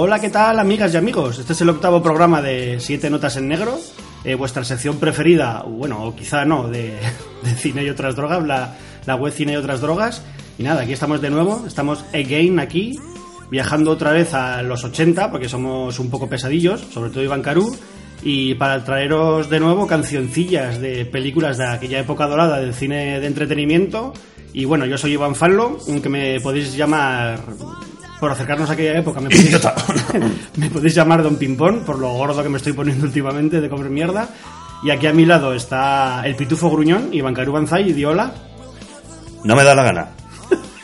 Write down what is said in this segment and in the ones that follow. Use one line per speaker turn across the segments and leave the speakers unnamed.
Hola, ¿qué tal amigas y amigos? Este es el octavo programa de Siete Notas en Negro, eh, vuestra sección preferida, bueno, o quizá no, de, cine y otras drogas, la, web cine y otras drogas. Y nada, aquí estamos de nuevo, estamos again aquí, viajando otra vez a los 80, porque somos un poco pesadillos, sobre todo Iván Carú, y para traeros de nuevo cancioncillas de películas de aquella época dorada del cine de entretenimiento. Y bueno, yo soy Iván Fallo, que me podéis llamar por acercarnos a aquella época. Me podéis, me podéis llamar Don Pimpón por lo gordo que me estoy poniendo últimamente de comer mierda. Y aquí a mi lado está el pitufo gruñón, Iván Carú Banzai, y di hola.
No me da la gana.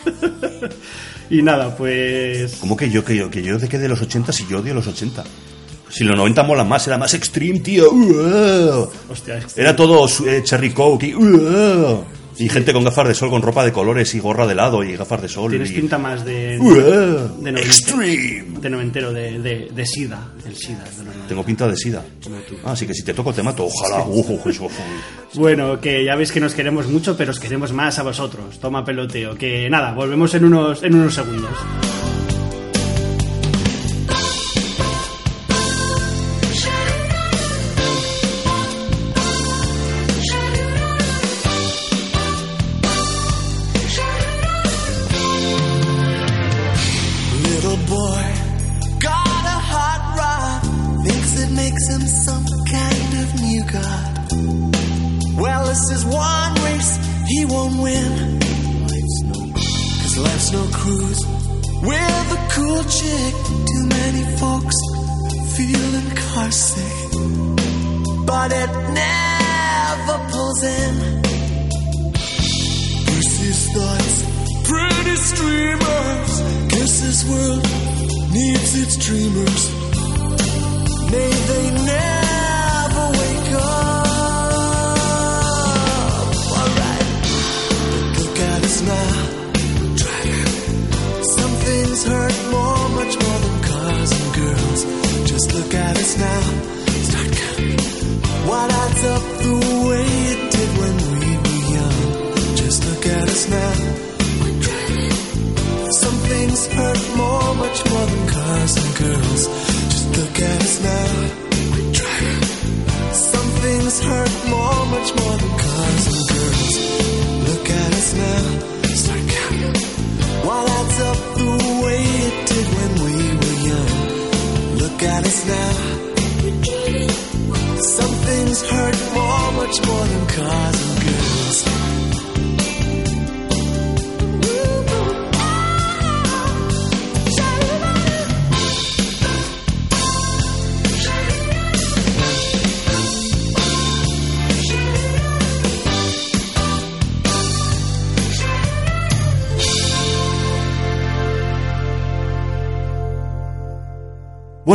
Y nada, pues...
¿Cómo que yo, que yo, que yo de que de los 80 si yo odio los 80? Si los 90 molan más, era más extreme, tío.
Hostia,
Era todo eh, cherry coke y, uh, y gente con gafas de sol, con ropa de colores y gorra de lado y gafas de sol.
tienes
y,
pinta más de...
Uh,
de noventa-
extreme.
de noventero, de, de, de SIDA. El SIDA de los 90.
Tengo pinta de sida. Ah, así que si te toco te mato. Ojalá. Uh, uh, uh.
Bueno, que ya veis que nos queremos mucho, pero os queremos más a vosotros. Toma peloteo. Que nada, volvemos en unos, en unos segundos.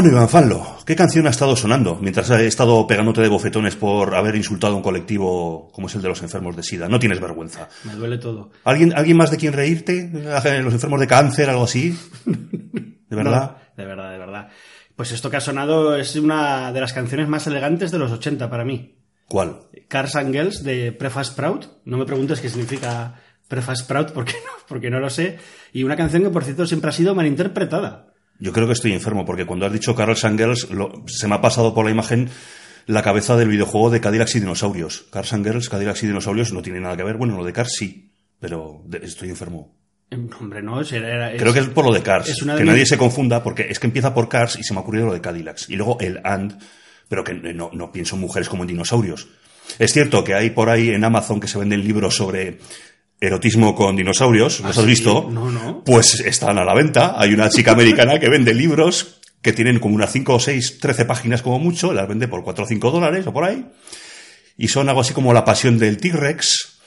Bueno, Iván Fallo, ¿qué canción ha estado sonando mientras he estado pegándote de bofetones por haber insultado a un colectivo como es el de los enfermos de SIDA? No tienes vergüenza.
Me duele todo.
¿Alguien, ¿alguien más de quien reírte? ¿Los enfermos de cáncer, algo así? ¿De verdad?
No, de verdad, de verdad. Pues esto que ha sonado es una de las canciones más elegantes de los 80 para mí.
¿Cuál?
Cars and Girls de Prefast Proud. No me preguntes qué significa Prefast Proud porque no, porque no lo sé. Y una canción que, por cierto, siempre ha sido malinterpretada.
Yo creo que estoy enfermo, porque cuando has dicho Carol Sangers, lo- se me ha pasado por la imagen la cabeza del videojuego de Cadillacs y Dinosaurios. Cars and Girls, Cadillacs y Dinosaurios no tiene nada que ver. Bueno, lo de Cars sí, pero de- estoy enfermo.
Em, Hombre, no, era- era-
Creo que es por lo de Cars.
es una de
que
mis-
nadie se confunda, porque es que empieza por Cars y se me ha ocurrido lo de Cadillacs. Y luego el and, pero que no, no pienso en mujeres como en dinosaurios. Es cierto que hay por ahí en Amazon que se venden libros sobre erotismo con dinosaurios. ¿Los
¿Ah,
has
sí?
visto?
No, no.
Pues están a la venta. Hay una chica americana que vende libros que tienen como unas 5 o 6, 13 páginas como mucho, las vende por 4 o 5 dólares o por ahí. Y son algo así como la pasión del T-Rex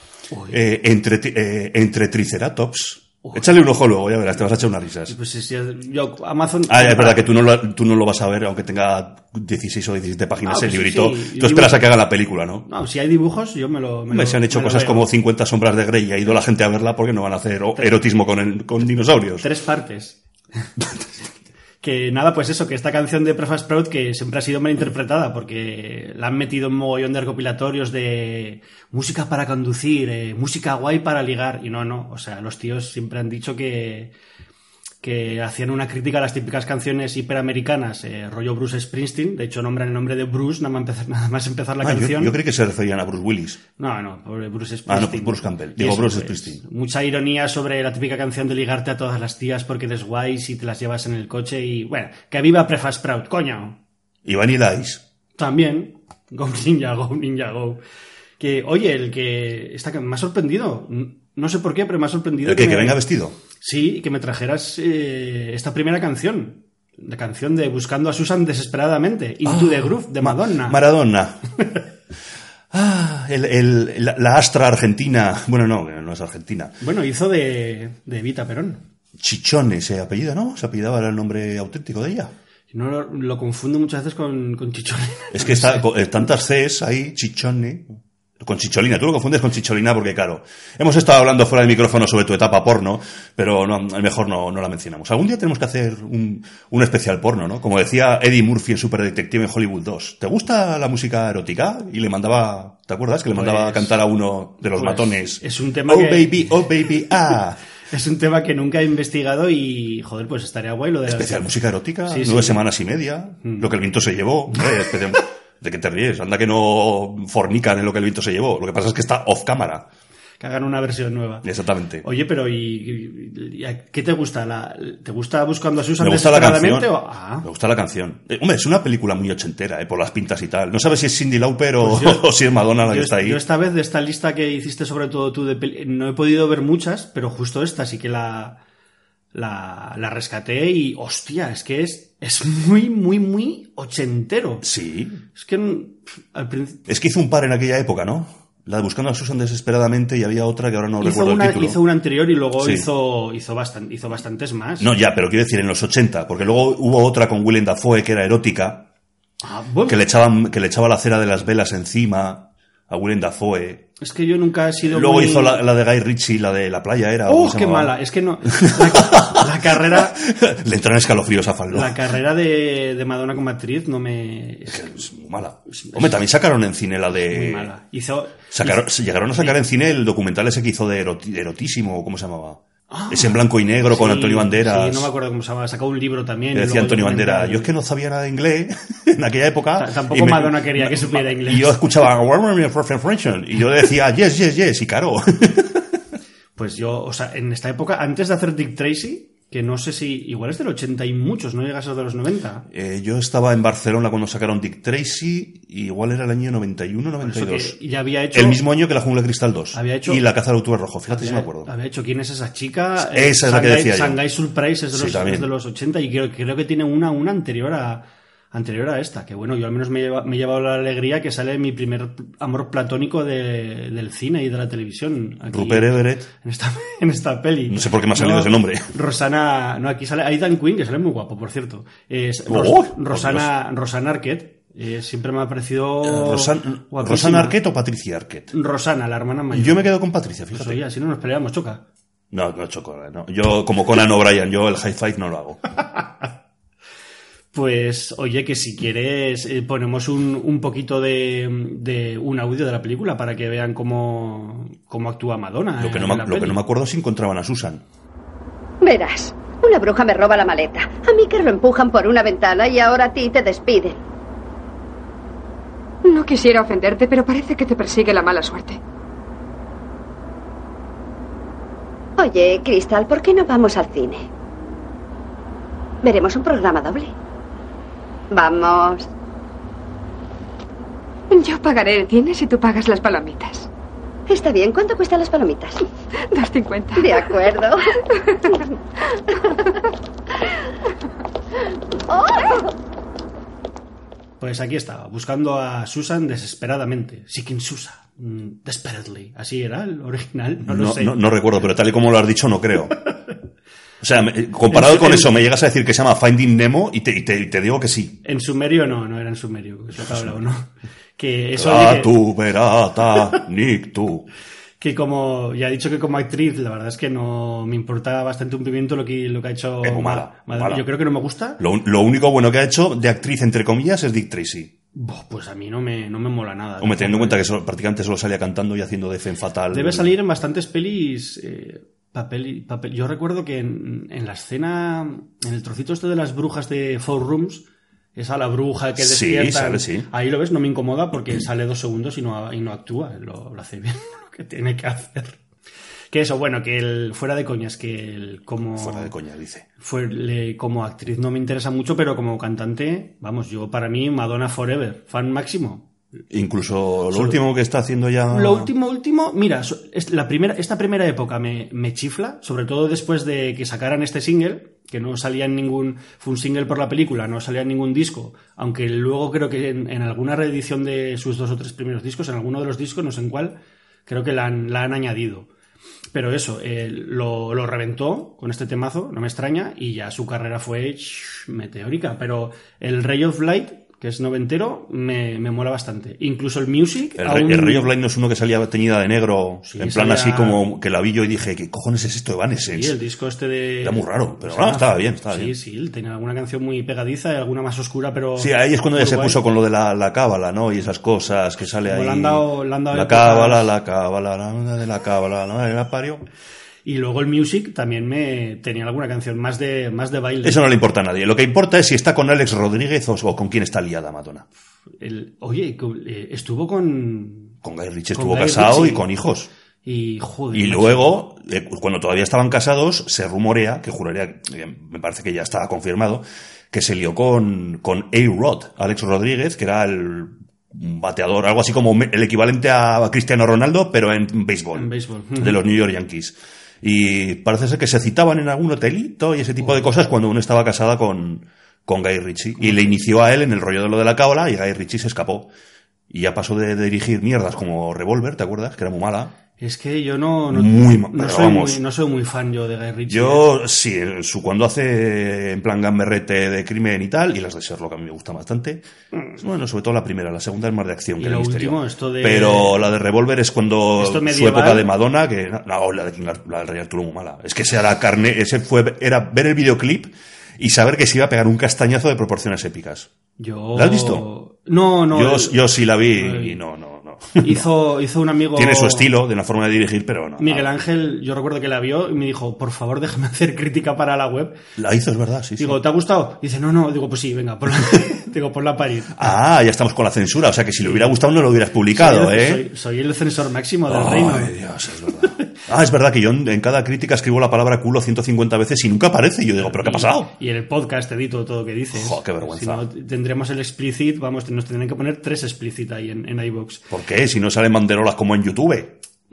eh, entre, eh, entre Triceratops. Échale un ojo luego, ya verás, te vas a echar unas risas.
Pues es- yo, Amazon.
Ah, es verdad que tú no, lo, tú no lo vas a ver, aunque tenga 16 o 17 páginas
Ah,
el
pues
librito.
sí.
Tú esperas a que haga la película, ¿no?
No, si hay dibujos, yo me lo. Me lo-
se han hecho cosas como 50 sombras de Grey y ha ido la gente a verla porque no van a hacer erotismo con, el- con dinosaurios.
Tres partes. que nada, pues eso, que esta canción de Prefast Proud que siempre ha sido mal interpretada porque la han metido en mogollón de recopilatorios de música para conducir, eh, música guay para ligar. Y no, no. O sea, los tíos siempre han dicho que, que hacían una crítica a las típicas canciones hiperamericanas, eh, rollo Bruce Springsteen. De hecho, nombran el nombre de Bruce nada más empezar, nada más empezar la
Ah, yo,
canción.
yo creí que se referían a Bruce Willis.
No, no, Bruce
Ah,
Springsteen.
no, pues Bruce Campbell. Digo,
eso,
Bruce
pues,
Springsteen.
Mucha ironía sobre la típica canción de ligarte a todas las tías porque eres guay si te las llevas en el coche y, bueno, que viva Prefast Proud, coño.
Y Vanilla Ice.
También, Go Ninja, Go Ninja, Go. Que, oye, el que está, me ha sorprendido. No sé por qué, pero me ha sorprendido.
El que, que
me-
venga vestido.
Sí, que me trajeras eh, esta primera canción. La canción de Buscando a Susan desesperadamente. Into
Ah,
the Groove, de
Ma-
Madonna.
Maradona. ah, el- el- la, la astra argentina. Bueno, no, no es argentina.
bueno, hizo de, de Evita Perón.
Chichone ese apellido, ¿no? Se apellidaba el nombre auténtico de ella.
No lo, lo confundo muchas veces con, con Chichone.
Es que está eh, tantas Cs ahí, Chichone. Con Chicholina, tú lo confundes con Chicholina porque, claro, hemos estado hablando fuera del micrófono sobre tu etapa porno, pero no, mejor no, no la mencionamos. Algún día tenemos que hacer un, un especial porno, ¿no? Como decía Eddie Murphy en Super Detective en Hollywood 2. ¿Te gusta la música erótica? Y le mandaba, ¿te acuerdas? Que le mandaba
Pues-
a cantar a uno de los
pues,
matones.
es un tema
Oh
que-
baby, oh baby, ah.
Es un tema que nunca he investigado y, joder, pues estaría guay lo de...
Especial música erótica,
Sí,
nueve
sí.
semanas y media,
Mm.
lo que el viento se llevó. ¿De qué te ríes? Anda que no fornican en lo que el viento se llevó. Lo que pasa es que está off cámara.
Que hagan una versión nueva.
Exactamente.
Oye, pero ¿y, y- y a qué te gusta? La, ¿Te gusta Buscando a Susan
Me gusta la canción.
o- ah,
Me gusta la canción. Eh, hombre, es una película muy ochentera, eh, por las pintas y tal. No sabes si es Cindy Lauper o,
Pues yo-
o si es Madonna la que
yo,
está ahí.
yo esta vez de esta lista que hiciste sobre todo tú de no he podido ver muchas, pero justo esta sí que la, la, la rescaté y hostia, es que es, es muy, muy, muy ochentero.
Sí.
Es que mm, al principio...
Es que hizo un par en aquella época, ¿no? La de Buscando a Susan desesperadamente y había otra que ahora no
hizo,
recuerdo
una,
el título.
hizo una anterior y luego
Sí.
hizo, hizo, bastan- hizo bastantes más.
No, ya, pero quiero decir en los 80, porque luego hubo otra con Willem Dafoe que era erótica,
Ah, bueno,
que le echaban, que le echaba la cera de las velas encima a Willem Dafoe.
Es que yo nunca he sido
Luego
muy-
hizo la, la de Guy Ritchie, la de la playa era. ¿cómo
¡Oh, qué mala! Es que no... La, la carrera...
Le entran escalofríos a Fallo.
La carrera de, de Madonna como actriz no me... Es
Es muy mala. Hombre, también sacaron en cine la de.
muy mala. Hizo...
Sacaron- llegaron a sacar en cine el documental ese que hizo de eroti- erotísimo, ¿cómo se llamaba? Ese en blanco y negro con
Sí,
Antonio Banderas.
Sí, no me acuerdo cómo se llama. Sacó un libro también. y
decía Antonio. Banderas. Yo es que no sabía nada de inglés en aquella época.
Ta- tampoco
me-
Madonna quería que supiera inglés.
Y yo escuchaba y yo decía yes, yes, yes, y claro.
Pues yo, o sea, en esta época, antes de hacer Dick Tracy, que no sé si... Igual es del 80 y muchos, no llega a ser de los 90.
Eh, yo estaba en Barcelona cuando sacaron Dick Tracy, y igual era el año 91,
Eso
92.
que ya había hecho...
El mismo año que la Jungla Cristal 2.
Había hecho-
y la Caza del Octubre Rojo, fíjate si me acuerdo.
había hecho quién es esa chica.
Esa es la que
Shanghai-
decía yo.
Shanghai Surprise es de, los, es de los 80 y creo, creo que tiene una, una anterior a anterior a esta. Que bueno, yo al menos me, lleva- me he llevado la alegría que sale mi primer amor platónico de- del cine y de la televisión. aquí,
Rupert Everett.
En esta, en esta peli.
No sé por qué me ha salido ese nombre.
Rosana, no, aquí sale Aidan Quinn, que sale muy guapo, por cierto. Es
Oh,
Ros- Rosana, Rosana Arquette. eh, siempre me ha parecido.
Rosan-
guapísima.
¿Rosana Arquette o Patricia Arquette?
Rosana, la hermana mayor.
Yo me quedo con Patricia,
Pues
fíjate.
oye, así no nos peleamos, choca.
No, no choco, no. Yo, como Conan O'Brien, yo el high five no lo hago.
Pues oye, que si quieres eh, ponemos un, un poquito de, de un audio de la película para que vean cómo, cómo actúa Madonna.
Lo que, no me, lo que no me acuerdo es si encontraban a Susan.
Verás, una bruja me roba la maleta. A mí que lo empujan por una ventana y ahora a ti te despiden.
No quisiera ofenderte, pero parece que te persigue la mala suerte.
Oye, Crystal, ¿por qué no vamos al cine? Veremos un programa doble. Vamos.
Yo pagaré el cine si tú pagas las palomitas.
Está bien, ¿cuánto cuestan las palomitas?
2.50.
De acuerdo.
Pues aquí estaba, buscando a Susan desesperadamente. Seeking Susan. mm, Desperately. Así era el original, no lo sé.
no- no recuerdo, pero tal y como lo has dicho, no creo. O sea, comparado
En-
con
en-
eso, me llegas a decir que se llama Finding Nemo y te, y te- y te digo que sí.
En sumerio no, no era en sumerio, que que he hablado, ¿no? Que eso
Ah, tu, verata, Nick, tú.
que como ya he dicho que como actriz, la verdad es que no me importa bastante un pimiento lo que, lo que ha hecho.
Es mala,
Madre
mala.
mía, Yo creo que no me gusta.
Lo, lo único bueno que ha hecho de actriz, entre comillas, es Dick Tracy.
Pues a mí no me, no me mola nada.
Hombre, teniendo en cuenta que solo- prácticamente solo salía cantando y haciendo de Femme Fatal.
Debe salir en bastantes pelis. eh, papel, y- papel. Yo recuerdo que en, en la escena, en el trocito este de las brujas de Four Rooms, esa la bruja que
Sí,
despierta.
sale, sí.
Ahí lo ves, no me incomoda porque sale dos segundos y no, y no actúa. Lo, lo hace bien lo que tiene que hacer. Que eso, bueno, que el, fuera de coñas, que el, como.
Fuera de coña, dice.
fue, le- como actriz no me interesa mucho, pero como cantante, vamos, yo para mí Madonna Forever, fan máximo.
Incluso lo último que está haciendo ya.
Lo último, último, mira, la primera, esta primera época me, me chifla, sobre todo después de que sacaran este single, que no salía en ningún, fue un single por la película, no salía en ningún disco, aunque luego creo que en, en alguna reedición de sus dos o tres primeros discos, en alguno de los discos, no sé en cuál, creo que la han, la han añadido. Pero eso, eh, lo, lo reventó con este temazo, no me extraña, y ya su carrera fue meteórica. Pero el Ray of Light, que es noventero, me, me mola bastante. Incluso el Music.
El,
aún-
Rey- el Ray of Light no es uno que salía teñida de negro,
Sí,
en plan
salía-
así como que la vi yo y dije, ¿qué cojones es esto de?
Sí, el disco este de.
Era muy raro, pero ah, estaba bien, estaba
sí,
bien.
Sí, tenía alguna canción muy pegadiza y alguna más oscura, pero.
Sí, ahí es cuando ya se puso con lo de la, la cábala, ¿no? Y esas cosas que sale
Como
ahí.
le han dado- le han dado
la cábala, la cábala, la de la cábala, ¿no? La parió.
Y luego el Music también me tenía alguna canción más de, más de baile.
Eso no le importa a nadie. Lo que importa es si está con Alex Rodríguez o, o con quién está liada Madonna.
El- oye, eh, estuvo con.
Con Guy Ritchie estuvo
Guy
casado
Ritchie.
y con hijos.
Y joder.
Y luego, eh, cuando todavía estaban casados, se rumorea, que juraría, eh, me parece que ya estaba confirmado, que se lió con, con A-Rod, Alex Rodríguez, que era el bateador, algo así como el equivalente a Cristiano Ronaldo, pero en béisbol.
En béisbol.
De los New York Yankees. Y parece ser que se citaban en algún hotelito y ese tipo de cosas cuando uno estaba casada con, con Guy Ritchie. Y le inició a él en el rollo de lo de la cábala y Guy Ritchie se escapó. Y ya pasó de, de dirigir mierdas como Revolver, ¿te acuerdas? Que era muy mala.
Es que yo no. No,
Muy
no soy
vamos.
muy, no soy muy fan yo de Guy Ritchie.
Yo, sí, su, cuando hace en plan gamberrete de crimen y tal, y las de Sherlock a mí me gustan bastante. Bueno, sobre todo la primera, la segunda es más de acción
Mm. Y
que de
lo
misterio.
último, esto de-
Pero la de Revolver es cuando
Esto
su
medieval-
época de Madonna, que no, la de King la del Rey Arturo muy mala. Es que sea la carne, ese fue, era ver el videoclip y saber que se iba a pegar un castañazo de proporciones épicas.
Yo...
¿La has visto?
No, no.
yo,
el-
yo sí la vi y no, no, no.
Hizo, hizo un amigo.
Tiene su estilo, de una forma de dirigir, pero no.
Miguel. Ángel, yo recuerdo que la vio y me dijo, por favor, déjame hacer crítica para la web.
La hizo, es verdad, sí, sí.
Digo, ¿te ha gustado? Dice, no, no. Digo, pues sí, venga, ponla, digo, ponla a parir.
Ah, ya estamos con la censura. O sea que si le hubiera gustado no lo hubieras publicado,
soy,
¿eh?
soy, soy el censor máximo del reino.
Ay, Dios, es verdad. Ah, es verdad que yo en, en cada crítica escribo la palabra culo 150 veces y nunca aparece. Y yo digo, ¿pero qué ha pasado?
Y en el podcast edito todo lo que dices.
Jo, qué vergüenza.
Si no, tendremos el explicit, vamos, nos tendrán que poner tres explicit ahí en, en iVoox.
¿Por qué? Si no salen banderolas como en YouTube.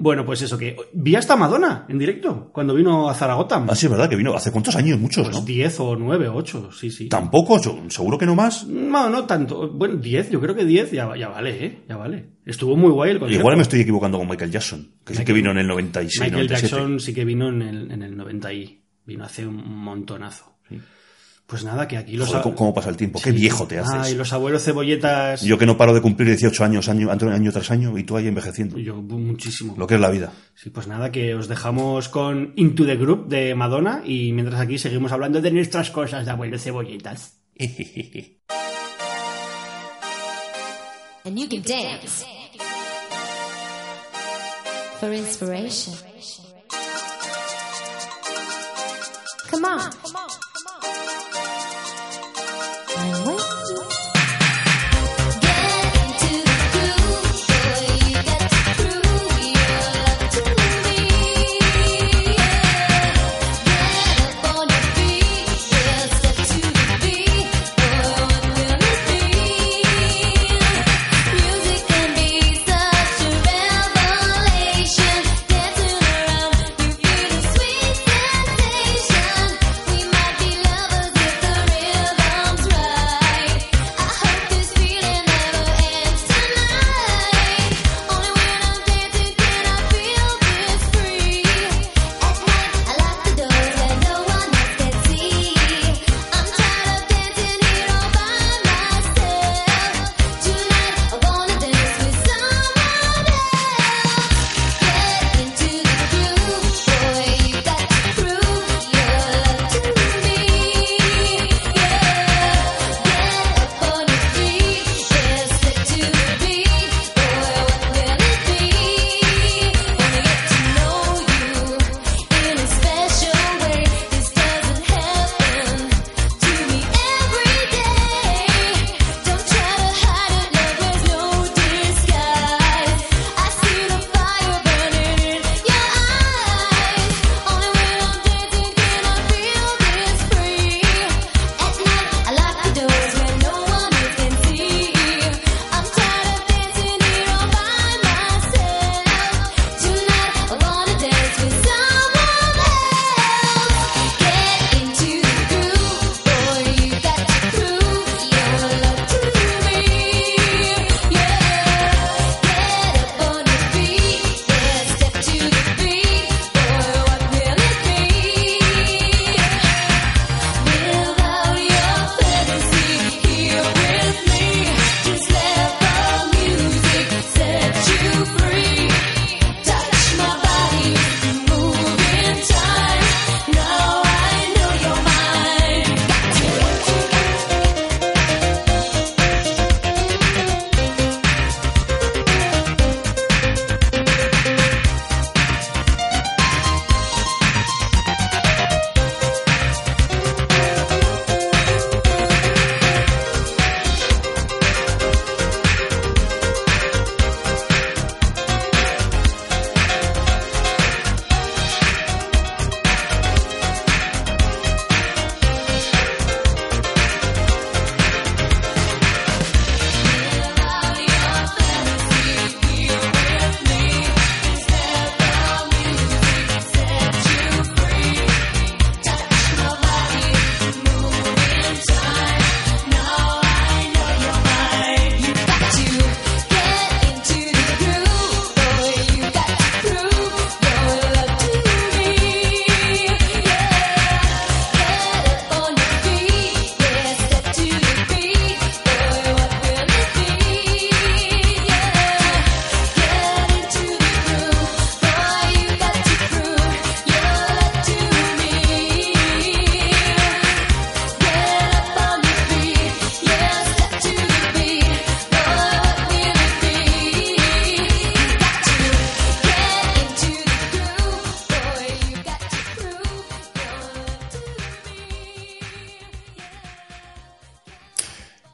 Bueno, pues eso, que vi hasta Madonna en directo, cuando vino a Zaragoza.
Ah, sí, es verdad que vino. ¿Hace cuántos años? Muchos,
Pues
¿no?
10 o 9 o 8, sí, sí.
Tampoco, seguro que no más.
No, no tanto. Bueno, 10, yo creo que 10 ya, ya vale, ¿eh? Ya vale. Estuvo muy guay el concierto.
Igual me estoy equivocando con Michael Jackson, que sí que vino en el 96,
Michael
97.
Jackson sí que vino en el, en el 90 y vino hace un montonazo. Pues nada, que aquí los...
Joder, ¿cómo, pasa el tiempo? Qué
Sí.
viejo te haces.
Ay, los abuelos cebolletas...
Yo que no paro de cumplir 18 años año, año tras año y tú ahí envejeciendo.
Yo, muchísimo.
Lo que es la vida.
Sí, pues nada, que os dejamos con Into the Group de Madonna y mientras aquí seguimos hablando de nuestras cosas de abuelos cebolletas.
and you can dance for inspiration. Come on.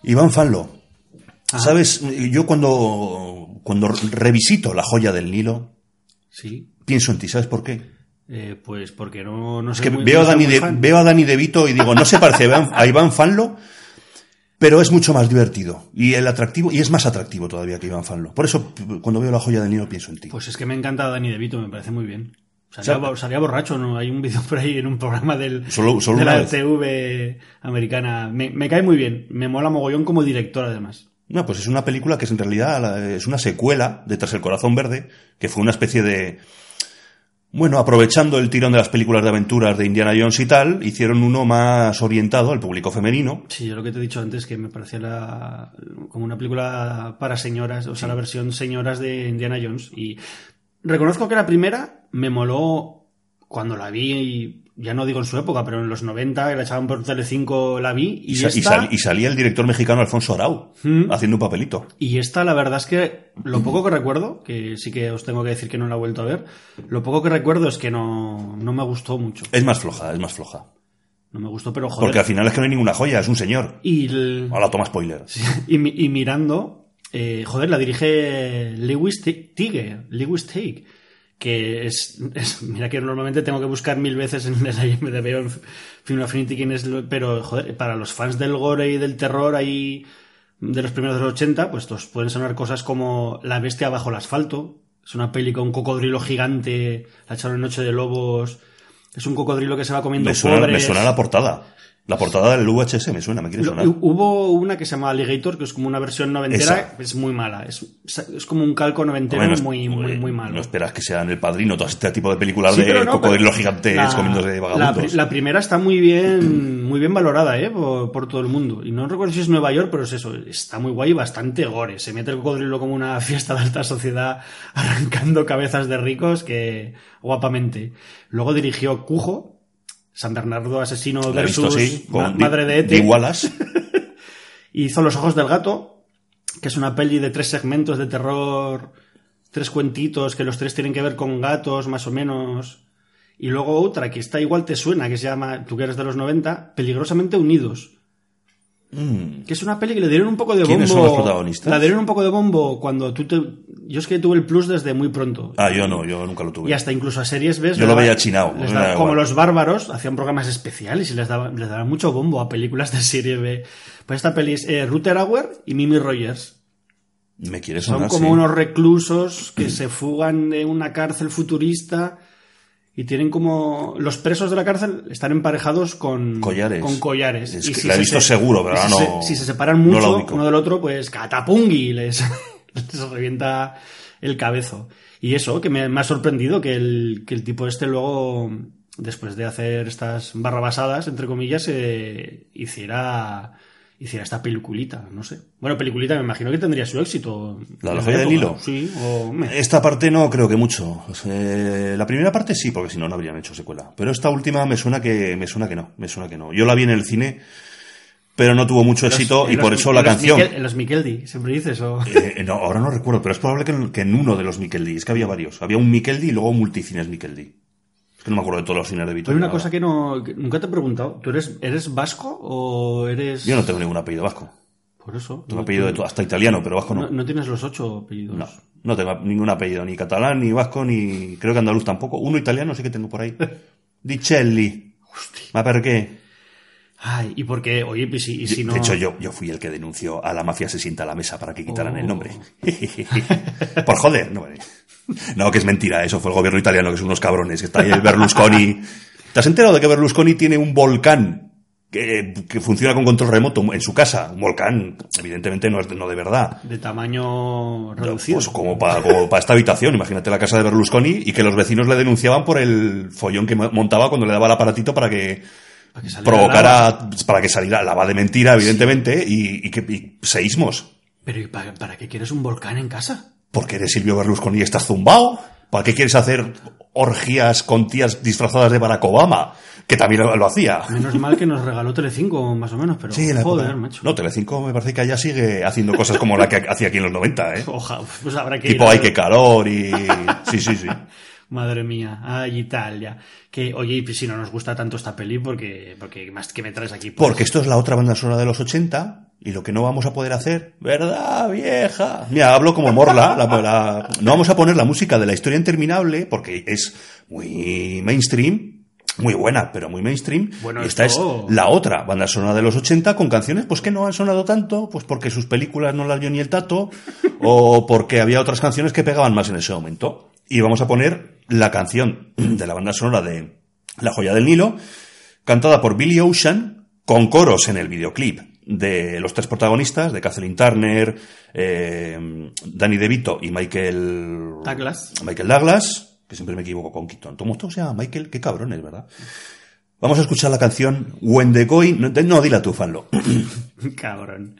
Iván Fanlo.
Ah.
¿Sabes? Yo cuando, cuando revisito La joya del Nilo,
Sí.
pienso en ti. ¿Sabes por qué?
Eh, pues porque no, no
Es
sé.
que
muy-
veo, a
no
Dani de, veo a Dani De Vito y digo, no se parece a Iván, Fanlo, pero es mucho más divertido. Y el atractivo, y es más atractivo todavía que Iván Fanlo. Por eso, cuando veo La joya del Nilo, pienso en ti.
Pues es que me encanta Dani De Vito, me parece muy bien. Salía, borracho, ¿no? Hay un vídeo por ahí en un programa del,
Solo- solo
de la. TV americana. Me, me cae muy bien. Me mola mogollón como director, además.
No, pues es una película que es en realidad es una secuela de Tras el Corazón Verde, que fue una especie de... Bueno, aprovechando el tirón de las películas de aventuras de Indiana Jones y tal, hicieron uno más orientado al público femenino.
Sí, yo lo que te he dicho antes, que me parecía la- como una película para señoras, o sea, la versión señoras de Indiana Jones. Y reconozco que la primera me moló cuando la vi, y ya no digo en su época, pero en los 90, que la echaban por Telecinco, la vi. Y,
Y,
esta,
sal- y salía el director mexicano Alfonso Arau,
Mm.
haciendo un papelito.
Y esta, la verdad es que lo poco que recuerdo, que sí que os tengo que decir que no la he vuelto a ver, lo poco que recuerdo es que no, no me gustó mucho.
Es más floja, es más floja.
No me gustó, pero joder.
Porque al final es que no hay ninguna joya, es un señor.
Y, el-
Ahora toma spoiler.
y mirando, eh, joder, la dirige Lewis Ti- Tigge, Lewis Teague, que es, es- mira que normalmente tengo que buscar mil veces en el IMDb o en Film Affinity quién es, pero joder, para los fans del gore y del terror ahí de los primeros de los 80, pues os pueden sonar cosas como La bestia bajo el asfalto, es una peli con un cocodrilo gigante, la en Noche de Lobos, es un cocodrilo que se va comiendo
Me suena, me suena la portada. La portada del VHS me suena, me quiere sonar.
Hubo una que se llama Alligator, que es como una versión noventera,
Esa.
es muy mala. Es, es como un calco noventero muy, muy, muy malo.
No esperas que sean el padrino, todo este tipo de películas
Sí,
de
no,
cocodrilos gigantes
la-
comiéndose
la,
vagabundos.
pri- la primera está muy bien, muy bien valorada, ¿eh? Por, por todo el mundo. Y no recuerdo si es Nueva York, pero es eso. Está muy guay y bastante gore. Se mete el cocodrilo como una fiesta de alta sociedad, arrancando cabezas de ricos que guapamente. Luego dirigió Cujo, San Bernardo asesino
visto,
versus
sí,
ma-
con
madre de Ete.
Wallace.
Hizo Los Ojos del Gato, que es una peli de tres segmentos de terror, tres cuentitos, que los tres tienen que ver con gatos, más o menos. Y luego otra que está igual te suena, que se llama, tú que eres de los 90, Peligrosamente Unidos. Que es una peli que le dieron un poco de bombo.
Mm. ¿Quiénes son los protagonistas?
La dieron un poco de bombo cuando tú te. Yo es que tuve el plus desde muy pronto.
Ah, yo no, yo nunca lo tuve.
Y hasta incluso a series ves.
Yo lo veía da
como los bárbaros hacían programas especiales y les daban, les daban mucho bombo a películas de serie B. Pues esta peli es eh, Ruther Hauer y Mimi Rogers.
Me quieres
Son
sonar,
como
sí.
unos reclusos que se fugan de una cárcel futurista y tienen como los presos de la cárcel están emparejados con
Collares.
con collares.
Es
Y
que la he visto seguro, pero
si
no-
se, si se separan mucho uno del otro pues catapungui les, les revienta el cabezo. Y eso que me, me ha sorprendido que el, que el tipo este luego después de hacer estas barrabasadas entre comillas eh, hiciera hiciera esta peliculita no sé bueno peliculita me imagino que tendría su éxito
¿La joya del hilo?
sí o
Esta parte no creo que mucho. Eh, la primera parte sí, porque si no, no habrían hecho secuela. Pero esta última me suena que me suena que no, me suena que no. Yo la vi en el cine, pero no tuvo mucho éxito y
los-
por eso la
los
canción.
Miquel- en los Miqueldi siempre dices o
Eh, no, ahora no recuerdo, pero es probable que en, que en uno de los Mikeldi. Es que había varios. Había un Mikeldi y luego multicines Mikeldi. Que no me acuerdo de todos los cines de
Hay
Vitoria.
una
ahora.
cosa que no que nunca te he preguntado. ¿Tú eres, eres vasco o eres.?
Yo no tengo ningún apellido vasco.
Por eso.
Tengo
no,
apellido de hasta italiano, pero vasco
no,
no.
no tienes los ocho apellidos.
No, no tengo ningún apellido, ni catalán, ni vasco, ni creo que andaluz tampoco. Uno italiano sí que tengo por ahí. Dicelli. ¿Ma perché?
Ay, ¿y por qué? Oye, pues si, y si no.
De hecho, yo, yo fui el que denunció a la mafia se sienta a la mesa para que quitaran
Oh.
el nombre. Por joder, no, vale. No, que es mentira, eso fue el gobierno italiano, que son unos cabrones. Está ahí el Berlusconi. ¿Te has enterado de que Berlusconi tiene un volcán que, que funciona con control remoto en su casa? Un volcán, evidentemente no es de, no de verdad.
De tamaño reducido.
Pues como para esta habitación, imagínate la casa de Berlusconi y que los vecinos le denunciaban por el follón que mo- montaba cuando le daba el aparatito para que
Para que
provocara, para que saliera lava de mentira, evidentemente, y, y que y seísmos.
Pero ¿y para, para qué quieres un volcán en casa?
Porque eres Silvio Berlusconi y estás zumbao. ¿Para qué quieres hacer orgías con tías disfrazadas de Barack Obama? Que también lo, lo hacía.
Menos mal que nos regaló Telecinco, más o menos, pero.
Sí, la
joder,
época.
macho.
No, Telecinco me parece que allá sigue haciendo cosas como la que hacía aquí en los 90, ¿eh?
Oja, pues habrá que
Tipo
ir a-
Ay, qué calor y... Sí, sí, sí.
Madre mía, ay Italia. Que, oye, y si no nos gusta tanto esta peli, porque, porque más que me traes aquí. pues?
Porque esto es la otra banda sonora de los 80 y lo que no vamos a poder hacer, ¿verdad, vieja? Mira, hablo como Morla. la- la- no vamos a poner la música de la historia interminable porque es muy mainstream, muy buena, pero muy mainstream.
Bueno,
y esta
esto-
es la otra banda sonora de los 80 con canciones pues que no han sonado tanto, pues porque sus películas no las vio ni el tato o porque había otras canciones que pegaban más en ese momento. Y vamos a poner la canción de la banda sonora de La joya del Nilo, cantada por Billy Ocean, con coros en el videoclip de los tres protagonistas, de Kathleen Turner, eh, Danny DeVito y Michael
Douglas.
Michael Douglas, que siempre me equivoco con Keaton. ¿Cómo todo se llama Michael? Qué cabrones, ¿verdad? Vamos a escuchar la canción When the Going... No, no dila tú, fanlo.
Cabrón.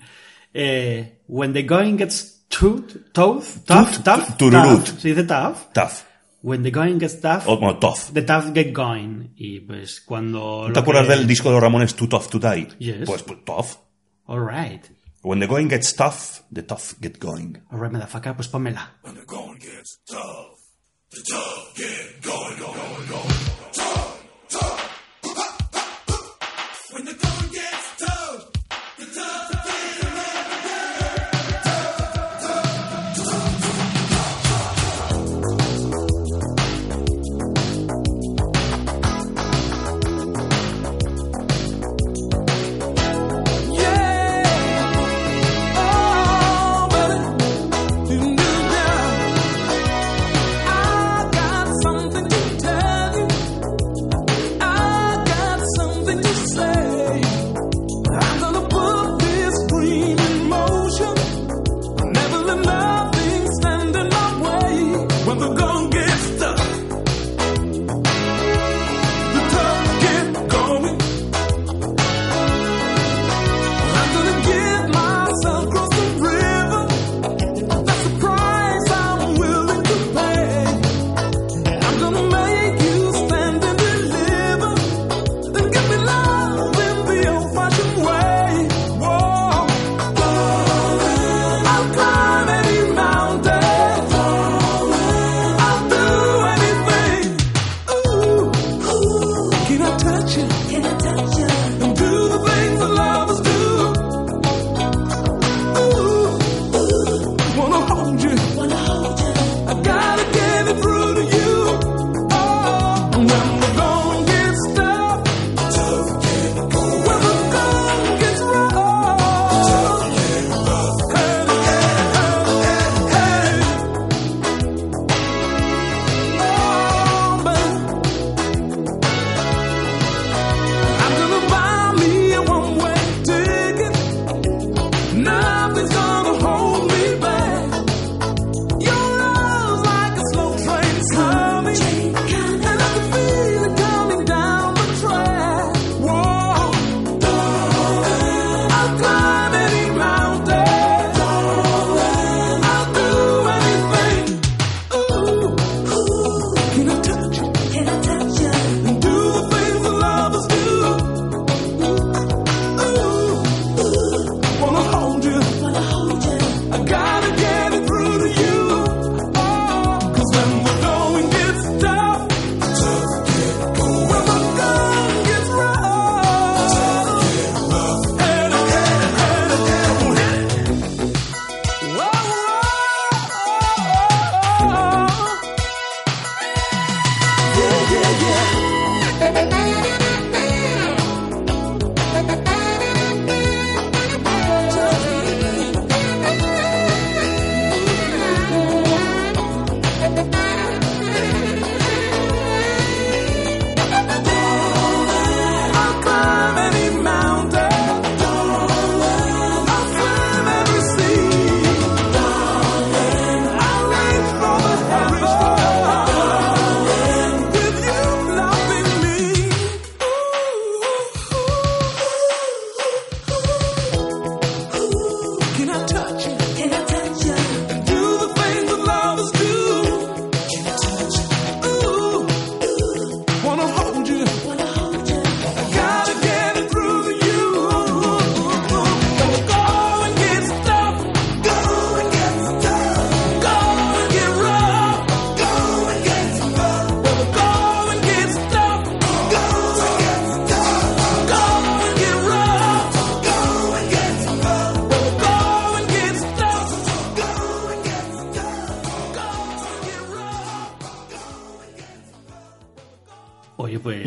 Eh, when the going gets tough, tough, tough, tough,
tururut.
tough, se dice tough.
Tough.
When the going gets tough,
O bueno, tough.
the tough get going. Y pues cuando...
¿No
lo
te acuerdas
que-
del disco de los Ramones Too Tough to Die?
Yes.
Pues, pues tough.
All right.
When the going gets tough, the tough get going.
All right, motherfucker, pues pónmela.
When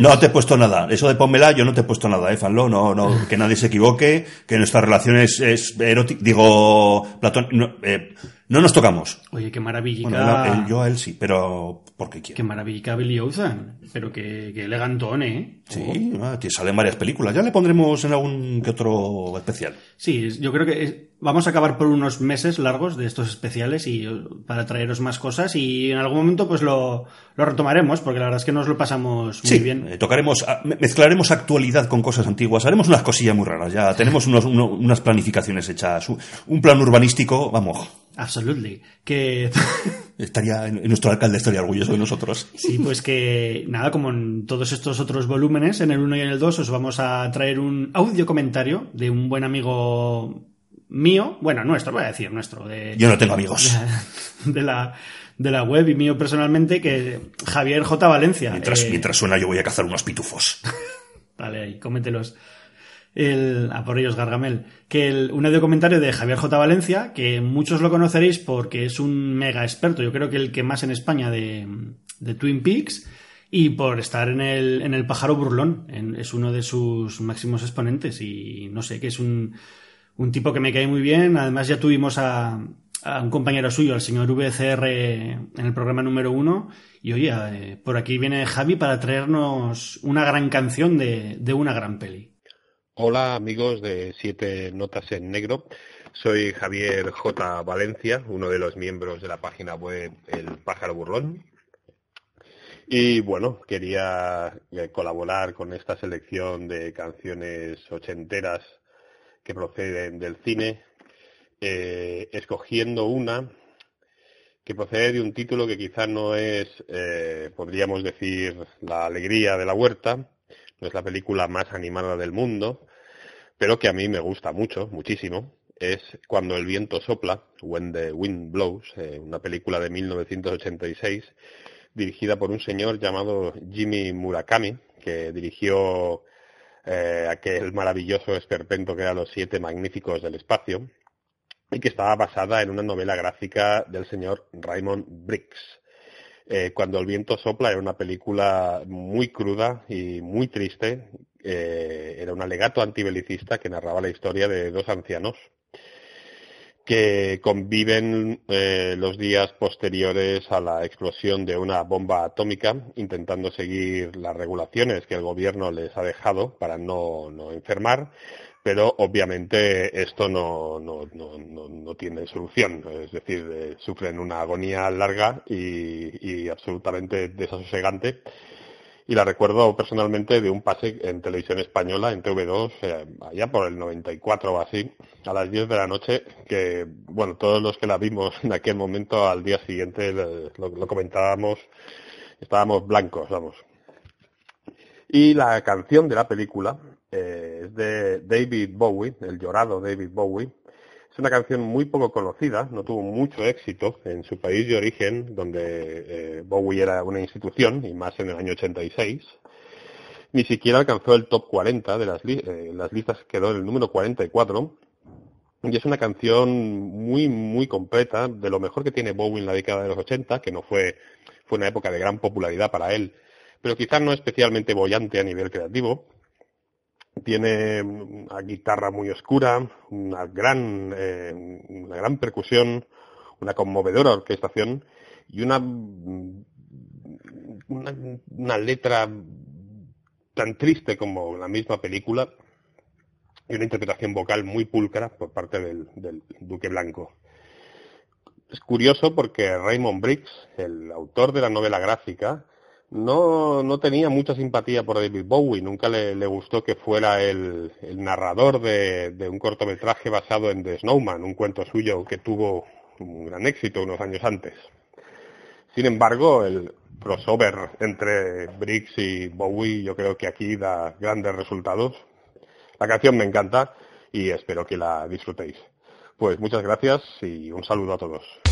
No te he puesto nada. Eso de pónmela, yo no te he puesto nada, eh, Fanlo. No, no, que nadie se equivoque, que nuestra relación es, es erótica. Digo, Platón, no, eh, no nos tocamos.
Oye, qué maravillica...
Bueno, no, él- yo a él sí, pero porque quiero.
Qué maravillica Billy Ocean. Pero que, que elegantón, ¿eh?
Sí, ah, te salen varias películas. Ya le pondremos en algún que otro especial.
Sí, yo creo que es- vamos a acabar por unos meses largos de estos especiales y eh, para traeros más cosas y en algún momento pues lo, lo retomaremos porque la verdad es que nos lo pasamos muy
Sí,
bien.
Eh, tocaremos, ah, me- mezclaremos actualidad con cosas antiguas. Haremos unas cosillas muy raras. Ya tenemos unos- uno- unas planificaciones hechas. Un, plan urbanístico, vamos.
Absolutely. Que
Estaría, en- nuestro alcalde estaría orgulloso de nosotros.
sí, pues que nada, como en todos estos otros volúmenes, en el 1 y en el 2 os vamos a traer un audio comentario de un buen amigo mío, bueno, nuestro, voy a decir nuestro, de,
Yo no tengo amigos.
de la de la web y mío personalmente que Javier J. Valencia.
Mientras,
eh,
mientras suena, yo voy a cazar unos pitufos.
Vale, ahí, cómetelos. El, a por ellos, Gargamel. Que el, un audio comentario de Javier J. Valencia, que muchos lo conoceréis porque es un mega experto, yo creo que el que más en España de, de Twin Peaks, y por estar en el, en el pájaro burlón. En- es uno de sus máximos exponentes y no sé, que es un, un tipo que me cae muy bien. Además, ya tuvimos a, a un compañero suyo, al señor VCR, en el programa número uno. Y oye, eh, por aquí viene Javi para traernos una gran canción de, de una gran peli.
Hola amigos de Siete Notas en Negro. Soy Javier J. Valencia, uno de los miembros de la página web El Pájaro Burlón. Y bueno, quería eh, colaborar con esta selección de canciones ochenteras que proceden del cine, eh, escogiendo una que procede de un título que quizás no es, eh, podríamos decir, La alegría de la huerta, no es la película más animada del mundo, pero que a mí me gusta mucho, muchísimo, es Cuando el viento sopla, When the Wind Blows, eh, una película de 1986, dirigida por un señor llamado Jimmy Murakami, que dirigió aquel maravilloso esperpento que era Los Siete Magníficos del Espacio, y que estaba basada en una novela gráfica del señor Raymond Briggs. Eh, Cuando el viento sopla era una película muy cruda y muy triste. Eh, era un alegato antibelicista que narraba la historia de dos ancianos que conviven eh, los días posteriores a la explosión de una bomba atómica, intentando seguir las regulaciones que el gobierno les ha dejado para no, no enfermar, pero obviamente esto no, no, no, no, tiene solución, es decir, eh, sufren una agonía larga y, y absolutamente desasosegante. Y la recuerdo personalmente de un pase en televisión española, en TV2, eh, allá por el 94 o así, a las 10 de la noche, que, bueno, todos los que la vimos en aquel momento, al día siguiente lo, lo comentábamos, estábamos blancos, vamos. Y la canción de la película eh, de David Bowie, el llorado David Bowie. Es una canción muy poco conocida, no tuvo mucho éxito en su país de origen, donde eh, Bowie era una institución, y más en el año 86. Ni siquiera alcanzó el top 40 de las, li- eh, listas, quedó en el número 44. Y es una canción muy, muy completa, de lo mejor que tiene Bowie en la década de los 80, que no fue, fue una época de gran popularidad para él, pero quizás no especialmente bollante a nivel creativo. Tiene una guitarra muy oscura, una gran, eh, una gran percusión, una conmovedora orquestación y una, una, una letra tan triste como la misma película y una interpretación vocal muy pulcra por parte del Duque Blanco. Es curioso porque Raymond Briggs, el autor de la novela gráfica, no, no tenía mucha simpatía por David Bowie, nunca le, gustó que fuera el, el narrador de, de un cortometraje basado en The Snowman, un cuento suyo que tuvo un gran éxito unos años antes. Sin embargo, el crossover entre Briggs y Bowie yo creo que aquí da grandes resultados. La canción me encanta y espero que la disfrutéis. Pues muchas gracias y un saludo a todos.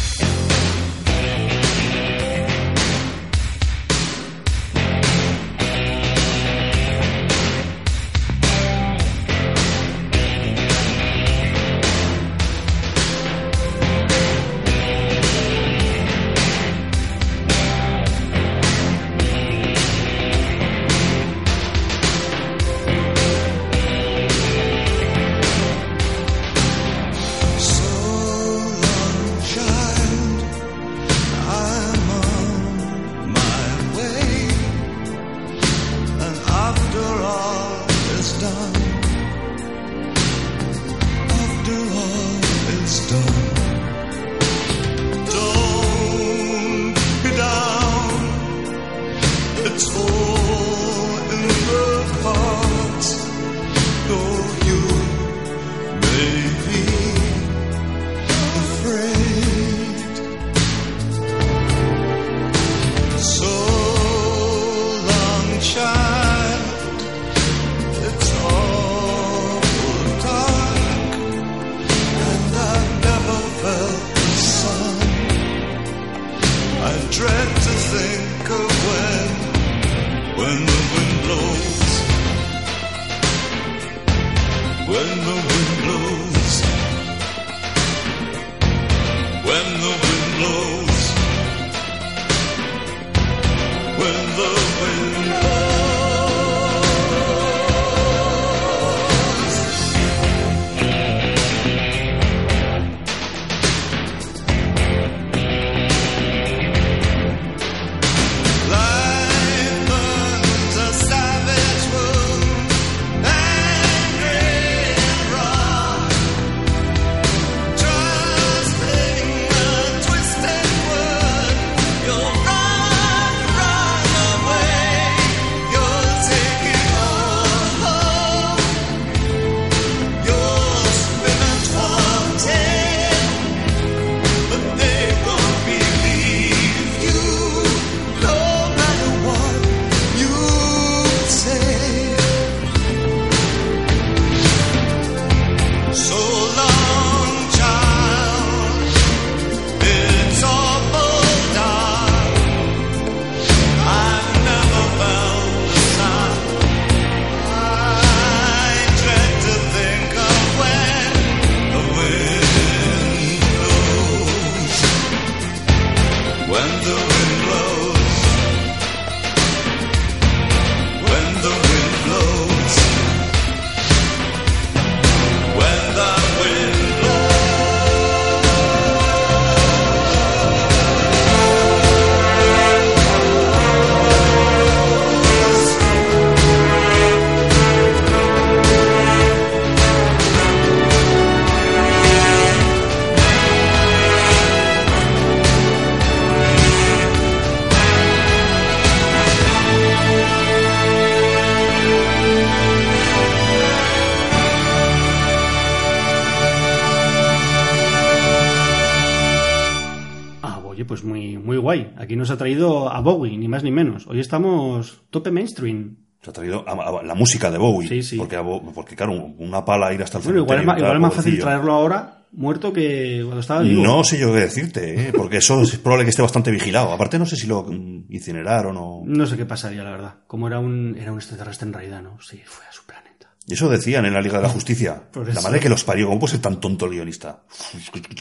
Aquí nos ha traído a Bowie, ni más ni menos. Hoy estamos tope mainstream.
Se ha traído a- a- la música de Bowie.
Sí, sí.
Porque, claro, una pala ir hasta el
Bueno, igual es, más, igual es más fácil traerlo ahora muerto que cuando estaba vivo.
No sé yo qué decirte, ¿eh? porque eso es probable que esté bastante vigilado. Aparte, no sé si lo incineraron o.
No sé qué pasaría, la verdad. Como era un, era un extraterrestre en realidad, ¿no? Sí, fue a su planeta.
Y eso decían en la Liga de la Justicia. La madre que los parió. ¿Cómo puede ser tan tonto el guionista?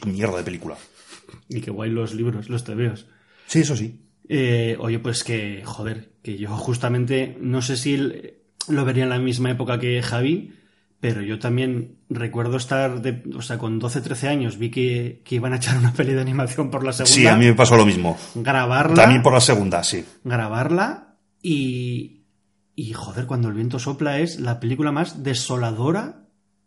Mierda de película.
Y qué guay los libros, los tebeos.
Sí, eso sí.
Eh, oye, pues que, joder, que yo justamente, no sé si lo vería en la misma época que Javi, pero yo también recuerdo estar, de, o sea, con 12, 13 años, vi que, que iban a echar una peli de animación por la segunda.
Sí, a mí me pasó lo mismo.
Grabarla.
También por la segunda, sí.
Grabarla y, y, joder, cuando el viento sopla es la película más desoladora,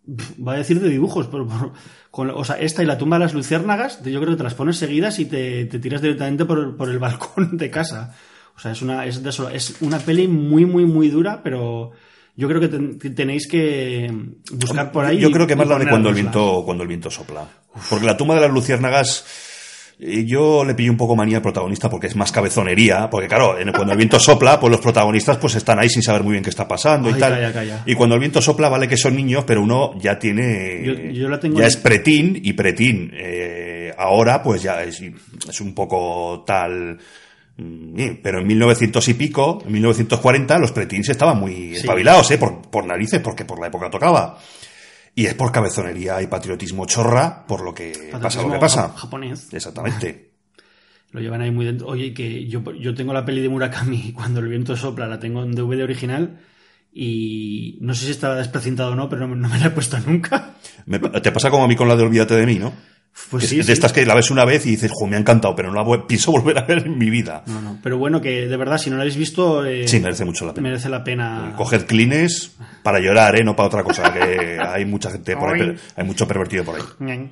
va a decir de dibujos, pero, por- con- o sea, esta y la tumba de las luciérnagas, yo creo que te las pones seguidas y te, te tiras directamente por, por el balcón de casa. O sea, es una, es, desola- es una peli muy, muy, muy dura, pero yo creo que, ten- tenéis que buscar por ahí.
Yo
y-
creo que más la de cuando el viento, cuando el viento sopla. Porque la tumba de las luciérnagas, yo le pillé un poco manía al protagonista porque es más cabezonería. Porque claro, cuando el viento sopla, pues los protagonistas pues están ahí sin saber muy bien qué está pasando y tal.
calla, calla.
Y cuando el viento sopla, vale que son niños, pero uno ya tiene.
Yo- yo la tengo
ya
en-
es pretín y pretín. eh, ahora, pues ya es, es un poco tal. mm, Pero en 1900 y pico, en 1940, los pretins estaban muy
Sí.
espabilados, ¿eh? Por, por narices, porque por la época tocaba. Y es por cabezonería y patriotismo chorra, por lo que pasa lo que pasa.
ja- japonés.
Exactamente.
Lo llevan ahí muy dentro. Oye, que yo, yo tengo la peli de Murakami cuando el viento sopla, la tengo en DVD original y no sé si estaba desprecintado o no, pero no, no me la he puesto nunca.
Me- te pasa como a mí con la de Olvídate de mí, ¿no?
Pues
Es
sí,
de
sí.
estas que la ves una vez y dices, jo, me ha encantado, pero no la pienso volver a ver en mi vida.
No, no. Pero bueno, que de verdad, si no la habéis visto, eh,
Sí, merece mucho la pena.
merece la pena.
Coged clines para llorar, ¿eh? No para otra cosa, que hay mucha gente por ahí, hay mucho pervertido por ahí.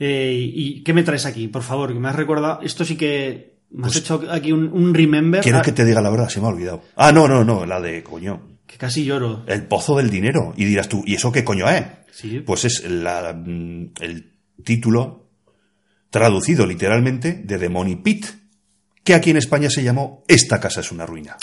Eh, ¿Y qué me traes aquí? Por favor, que me has recordado. Esto sí que. Me has
Pues-
hecho aquí un, un remember.
Quiero
ah,
que te diga la verdad, se me ha olvidado. Ah, no, no, no, la de, coño,
que casi lloro.
el pozo del dinero. Y dirás tú, ¿y eso qué coño es?
Sí.
Pues es la, mm, el título traducido literalmente de The Money Pit, que aquí en España se llamó Esta casa es una ruina.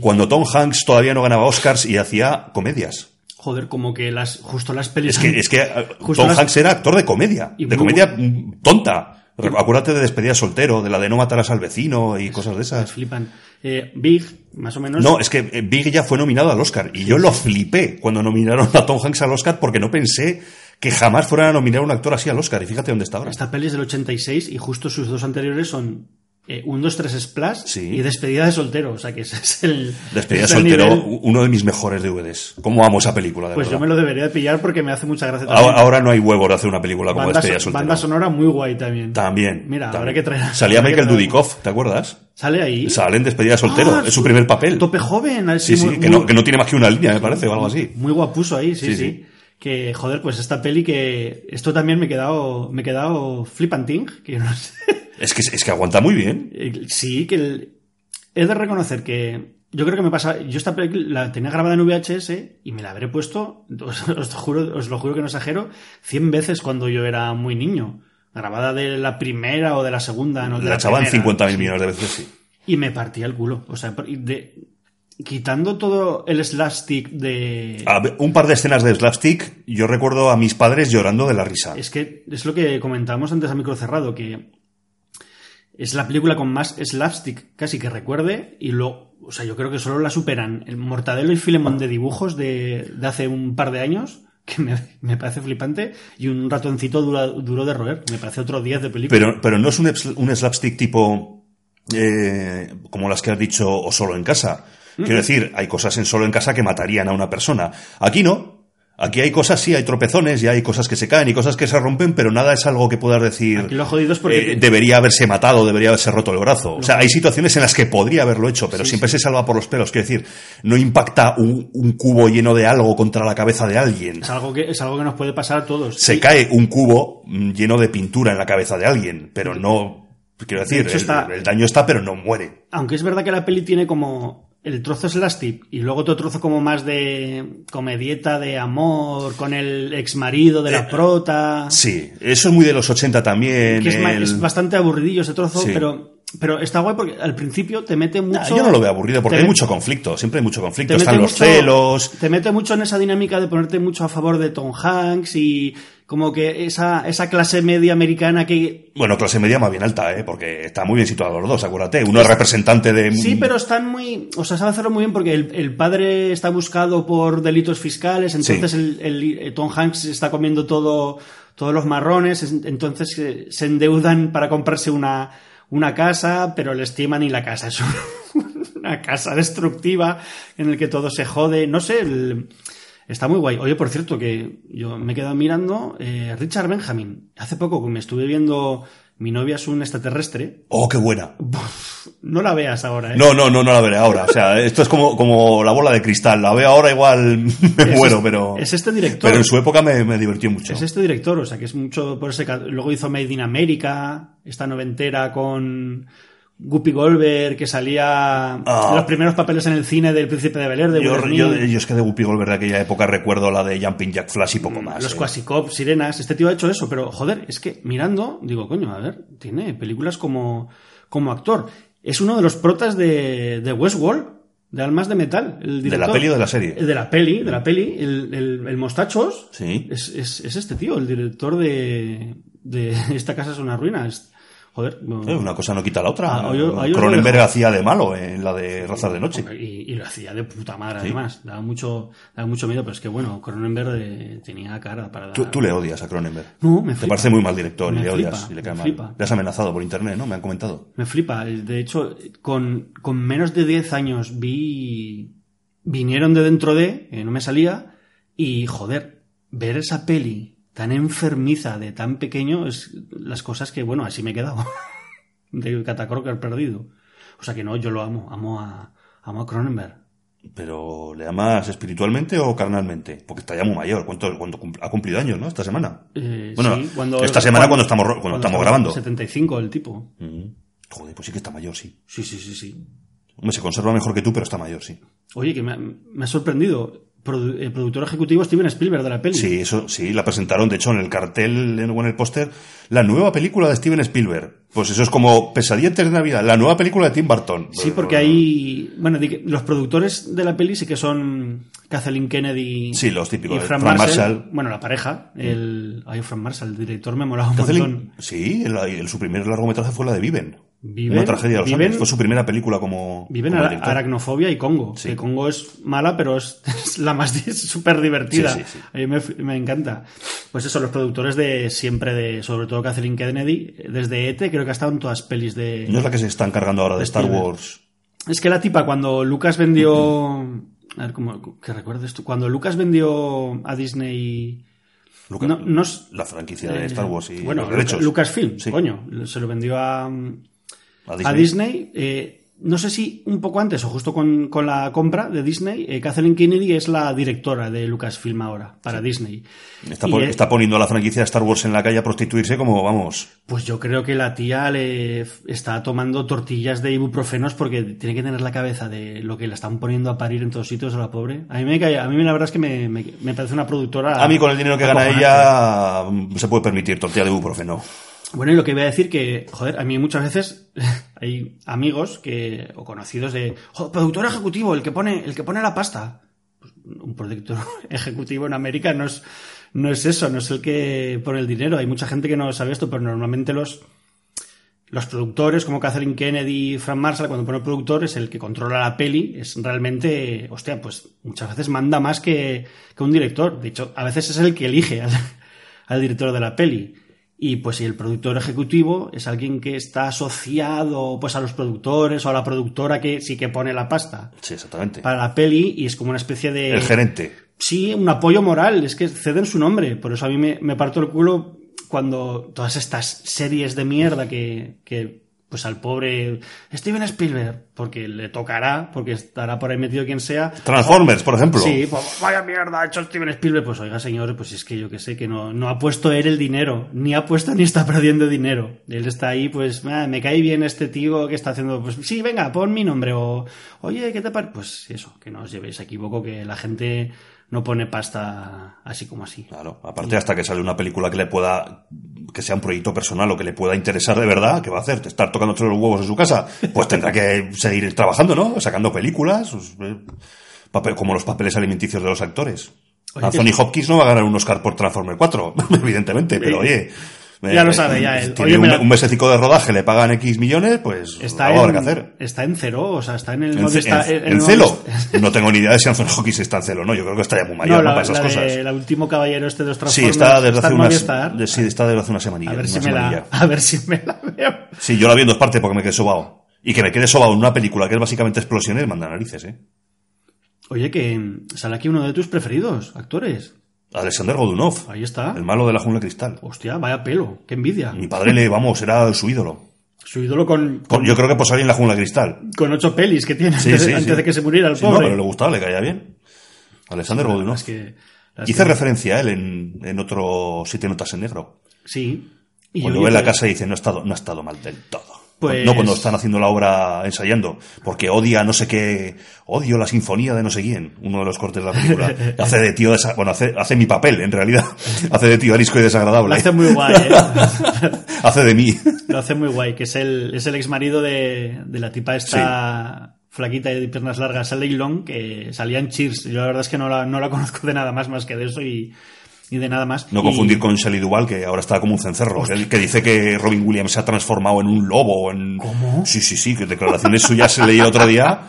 Cuando Tom Hanks todavía no ganaba Oscars y hacía comedias.
Joder, como que las justo las pelis.
Es que, es que eh,
Justo
Tom
las-
Hanks era actor de comedia,
Y
de comedia tonta. Acuérdate de despedida soltero, de la de no matarás al vecino y cosas de esas.
flipan. Eh, Big, más o menos.
No, es que eh, Big ya fue nominado al Oscar y yo lo flipé cuando nominaron a Tom Hanks al Oscar porque no pensé que jamás fueran a nominar a un actor así al Oscar y fíjate dónde está ahora.
Esta peli es del 86 y justo sus dos anteriores son eh, un 2, 3 Splash
Sí.
y Despedida de soltero. O sea que ese es el.
Despedida
es el
soltero,
nivel.
uno de mis mejores DVDs. ¿Cómo amo esa película, de
Pues yo me lo debería de pillar porque me hace mucha gracia también.
Ahora, ahora no hay huevos de hacer una película como
banda,
Despedida
so-
soltero.
banda sonora muy guay también.
También.
Mira,
también.
habrá que traer.
Salía Michael Dudikoff, ¿te acuerdas?
Sale ahí.
Sale en Despedida soltero,
Ah,
es su primer papel.
Tope joven. así,
Sí, sí,
muy-
que,
muy-
no, que no tiene más que una línea, me parece, o algo así.
Muy guapuso ahí, sí,
Sí,
sí.
sí.
Que, joder, pues esta peli que. Esto también me he quedado. Me he quedado flipanting. Que no sé.
Es que, es que aguanta muy bien.
Eh, Sí, que el- he de reconocer que yo creo que me pasa. Yo esta película la tenía grabada en VHS y me la habré puesto, os, juro, os lo juro que no exagero, 100 veces cuando yo era muy niño. Grabada de la primera o de la segunda, no de
La
la
echaban
primera.
50.000
Sí.
millones de veces, sí.
Y me partía el culo. O sea, de- quitando todo el slapstick de.
Ver, un par de escenas de slapstick, yo recuerdo a mis padres llorando de la risa.
Es que es lo que comentábamos antes a micro cerrado, que es la película con más slapstick casi que recuerde y lo, o sea, yo creo que solo la superan el Mortadelo y Filemón de dibujos de, de hace un par de años, que me, me parece flipante, y un ratoncito dura- duro de roer, me parece otro 10 de película.
Pero, pero no es un, un slapstick tipo eh, como las que has dicho o solo en casa. Quiero decir, hay cosas en solo en casa que matarían a una persona. Aquí no. Aquí hay cosas, sí, hay tropezones y hay cosas que se caen y cosas que se rompen, pero nada es algo que puedas decir.
Aquí lo jodido es porque-
eh, debería haberse matado, debería haberse roto el brazo. O sea, hay situaciones en las que podría haberlo hecho, pero
Sí,
siempre
sí.
se salva por los pelos. Quiero decir, no impacta un, un cubo lleno de algo contra la cabeza de alguien.
es algo que es algo que nos puede pasar a todos.
Se cae un cubo mm, lleno de pintura en la cabeza de alguien, pero no. Quiero decir,
hecho,
el,
está-
el daño está, pero no muere.
aunque es verdad que la peli tiene como el trozo slapstick y luego otro trozo como más de comedieta de amor con el ex marido de la
Eh,
prota.
Sí, eso es muy de los 80 también.
que es, ma-
el-
es bastante aburridillo ese trozo,
Sí.
pero, pero está guay porque al principio te mete mucho.
Nah, yo no lo veo aburrido porque hay mucho conflicto, siempre hay mucho conflicto. Están los
mucho-
celos.
Te mete mucho en esa dinámica de ponerte mucho a favor de Tom Hanks y como que esa, esa clase media americana que.
Bueno, clase media más bien alta, ¿eh? porque está muy bien situados los dos, acuérdate. Uno es representante de.
Sí, pero están muy. O sea, sabe hacerlo muy bien porque el, el padre está buscado por delitos fiscales, entonces
Sí.
el, el- el Tom Hanks está comiendo todo, todos los marrones, es- entonces eh, se endeudan para comprarse una, una casa, pero le estiman y la casa es una casa destructiva en el que todo se jode. No sé, el- está muy guay. Oye, por cierto, que yo me he quedado mirando eh, Richard Benjamin. Hace poco que me estuve viendo Mi novia es un extraterrestre.
Oh, qué buena.
No la veas ahora, ¿eh?
No, no, no, no la veré ahora. O sea, esto es como, como la bola de cristal. La veo ahora igual me
Es
muero, pero.
es este director.
Pero en su época me, me divirtió mucho.
Es este director, o sea, que es mucho por ese... Luego hizo Made in America, esta noventera con Guppy Goldberg, que salía
Ah.
los primeros papeles en el cine del Príncipe de Bel Air, de
Yo, yo, yo es que de Guppy Goldberg de aquella época recuerdo la de Jumping Jack Flash y poco más.
Mm, los
eh.
Quasicop, Sirenas, este tío ha hecho eso, pero joder, es que mirando, digo, coño, a ver, tiene películas como, como actor. Es uno de los protas de, de Westworld, de Almas de Metal. El
¿De la
director.
peli o de la serie?
De la peli, de la peli. El, el, el Mostachos
Sí.
es, es, es este tío, el director de, de Esta casa es una ruina. Es- joder, no-
Eh, Una cosa no quita la otra.
Ah, yo-
Cronenberg hacía de malo en la de Razas de Noche.
y, y lo hacía de puta madre,
Sí.
además. Daba mucho, daba mucho miedo, pero es que bueno, Cronenberg eh, tenía cara para dar.
Tú, tú le odias a Cronenberg.
No, me
Te
flipa.
parece muy mal director y
Me
le
flipa,
odias y le cae
me
mal.
flipa.
Le has amenazado por internet, ¿no? Me han comentado.
Me flipa. De hecho, con, con menos de 10 años vi. Vinieron de dentro de, que no me salía, y joder, ver esa peli tan enfermiza de tan pequeño es las cosas que, bueno, así me he quedado. de Catacroker perdido. O sea que no, yo lo amo, amo a, amo a Cronenberg.
Pero ¿le amas espiritualmente o carnalmente? Porque está ya muy mayor. ¿Cuánto, ha cumplido años, no? Esta semana.
Eh,
Bueno,
sí, cuando-
esta semana cuando estamos cuando estamos grabando.
75 el tipo.
Mm. Joder, pues sí que está mayor, sí.
Sí, sí, sí, sí.
Hombre, se conserva mejor que tú, pero está mayor, sí.
Oye, que me, ha- me ha sorprendido. Produ- el productor ejecutivo Steven Spielberg de la peli.
Sí, eso, sí, la presentaron, de hecho, en el cartel o en el póster, la nueva película de Steven Spielberg. Pues eso es como Pesadilla de Navidad, la nueva película de Tim Burton.
Sí, porque hay. Bueno, los productores de la peli sí que son Kathleen Kennedy
Sí, los típicos,
y Frank,
Frank
Marshall.
Marshall.
Bueno, la pareja. El, ay, Frank Marshall, el director, me molaba un
Kathleen-
montón.
sí, el, el- su primer largometraje fue la de Viven.
Viven,
Una tragedia de los
Viven-.
Fue su primera película como.
Viven
como.
Aracnofobia y Congo.
Sí.
Que Congo es mala, pero es, es la más súper divertida.
Sí, sí, sí.
A mí me, me encanta. Pues eso, los productores de siempre, de sobre todo Kathleen Kennedy, desde ET, creo que ha estado en todas pelis de.
No es la que se está encargando ahora de Star. Wars.
Es que la tipa, cuando Lucas vendió. A ver, ¿cómo, que recuerdes tú? Cuando Lucas vendió a Disney.
Lucas-
No, no es-
la franquicia de
eh,
Star Wars y
bueno,
los derechos.
Lucasfilm, coño. Se lo vendió a,
A
a
Disney.
Eh, no sé si un poco antes o justo con, con la compra de Disney, eh, Kathleen Kennedy es la directora de Lucasfilm ahora, para Disney.
Está, poniendo a la franquicia de Star Wars en la calle a prostituirse como, vamos,
Pues yo creo que la tía le está tomando tortillas de ibuprofenos porque tiene que tener la cabeza de lo que la están poniendo a parir en todos sitios a la pobre. A mí me cae- a mí la verdad es que me, me- me parece una productora.
A mí con el dinero que gana ella mm, se puede permitir tortilla de ibuprofeno.
Bueno, y lo que voy a decir que, joder, a mí muchas veces hay amigos que, o conocidos de, joder, productor ejecutivo, el que pone, el que pone la pasta. Pues, un productor ejecutivo en América no es, no es eso, no es el que pone el dinero. Hay mucha gente que no sabe esto, pero normalmente los, los productores, como Catherine Kennedy y Frank Marshall, cuando pone productor, es el que controla la peli, es realmente, hostia, pues muchas veces manda más que, que un director. De hecho, a veces es el que elige al director de la peli. Y pues si el productor ejecutivo es alguien que está asociado pues a los productores o a la productora que sí que pone la pasta
Sí, exactamente.
para la peli y es como una especie de
El gerente.
sí, un apoyo moral, es que ceden su nombre. Por eso a mí me, me parto el culo cuando todas estas series de mierda que, que pues al pobre Steven Spielberg, porque le tocará, porque estará por ahí metido quien sea.
Transformers, por ejemplo.
Sí, pues vaya mierda, ha hecho Steven Spielberg. Pues oiga, señor, pues es que yo que sé que no, no ha puesto él el dinero, ni ha puesto ni está perdiendo dinero. Él está ahí, pues, "Ah, me cae bien este tío que está haciendo, pues sí, venga, pon mi nombre, o oye, ¿qué te parece? Pues eso, que no os llevéis a equivoco, que la gente no pone pasta así como así.
Claro, aparte hasta que sale una película que le pueda, que sea un proyecto personal o que le pueda interesar de verdad, ¿qué va a hacer? ¿Estar tocando los huevos en su casa? Pues tendrá que seguir trabajando, ¿no? Sacando películas, pues, eh, papel- como los papeles alimenticios de los actores.
Oye,
Anthony
que-
Hopkins no va a ganar un Oscar por Transformer 4, evidentemente, pero oye...
Ya lo sabe, ya él.
Tiene
Oye,
un,
la-
un mesecico de rodaje, le pagan X millones, pues
Está
algo habrá que
en,
hacer.
está en cero, o sea, está en el
En,
modo
ce-
está-
en-
en
en
el
celo. No tengo ni idea de si Anthony Hopkins está en celo, ¿no? Yo creo que está ya muy mayor,
No,
¿no?
la,
Para esas
la
cosas.
el último caballero este de los
Sí, está desde hace
en
unas, de- sí, está desde hace una semanilla.
a ver si me la, a ver si me la veo.
Sí, yo la vi en dos partes porque me quedé sobao. Y que me quede sobao en una película que es básicamente explosiones, manda narices, ¿eh?
Oye, que sale aquí uno de tus preferidos, actores.
Alexander Godunov,
Ahí está.
el malo de la jungla cristal.
Hostia, vaya pelo, qué envidia.
Mi padre le, vamos, era su ídolo.
Su ídolo con,
Con- yo creo que por salir en la jungla cristal.
con ocho pelis que tiene
Sí,
antes,
sí,
de, antes
sí.
de que se muriera el
Sí, no,
pobre.
pero le gustaba, le caía bien. Alexander Godunov.
es que-
Hice
que-
referencia a él en, en otro Siete Notas en Negro.
Sí. Y
Cuando ve la casa y dice, no ha estado, no ha estado mal del todo.
Pues-
No cuando están haciendo la obra ensayando, porque odia no sé qué, odio la sinfonía de no sé quién, uno de los cortes de la película. hace de tío, desa- bueno, hace, hace mi papel, en realidad. hace de tío arisco y desagradable.
Lo hace muy guay, ¿eh?
hace de mí.
Lo hace muy guay, que es el, es el ex marido de, de la tipa esta flaquita y de piernas largas, Sally Long, que salía en Cheers. Yo la verdad es que no la, no la conozco de nada más más que de eso y, y de nada más.
No
Y-
confundir con Shelley Duvall, que ahora está como un cencerro, que, que dice que Robin Williams se ha transformado en un lobo. En...
¿Cómo?
Sí, sí, sí, que declaraciones suyas se leí el otro día,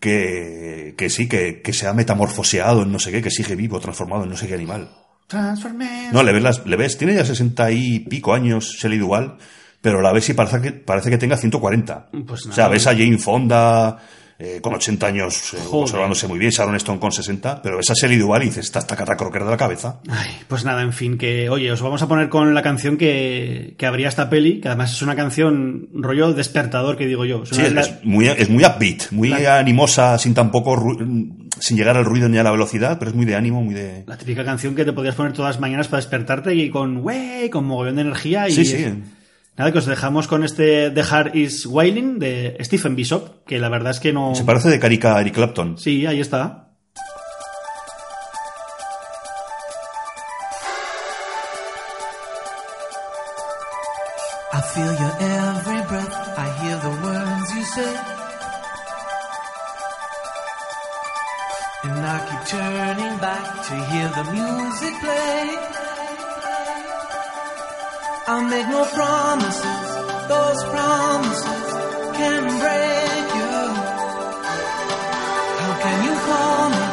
que, que sí, que, que se ha metamorfoseado en no sé qué, que sigue vivo, transformado en no sé qué animal.
Transformers.
No, le ves, las- le ves, tiene ya 60 y pico años Shelley Duvall, pero la ves y parece que, parece que tenga 140.
Pues
o
nada.
sea, ves a Jane Fonda eh, con 80 años eh, conservándose muy bien, Sharon Stone con 60, pero ves a Shelley Duvall y dices, está hasta de la cabeza.
Ay, pues nada, en fin, que oye, os vamos a poner con la canción que, que abría esta peli, que además es una canción rollo despertador, que digo yo. Es
Sí, es,
la-
es muy, es muy upbeat, muy
La-
animosa, sin tampoco, ru- sin llegar al ruido ni a la velocidad, pero es muy de ánimo, muy de...
La típica canción que te podías poner todas las mañanas para despertarte y con, wey, con mogollón de energía. Y
Sí, sí.
Nada, que os dejamos con este The Heart is Wailing de Stephen Bishop, que la verdad es que no.
Se parece de Carica a Eric Clapton.
Sí, ahí está.
I feel your every breath, I hear the words you say. And I keep turning back to hear the music play. I'll make no promises, those promises can break you. How can you call me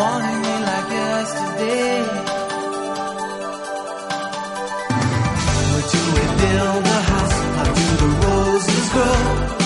wanting me like yesterday? Where do we build a house? How do the roses grow?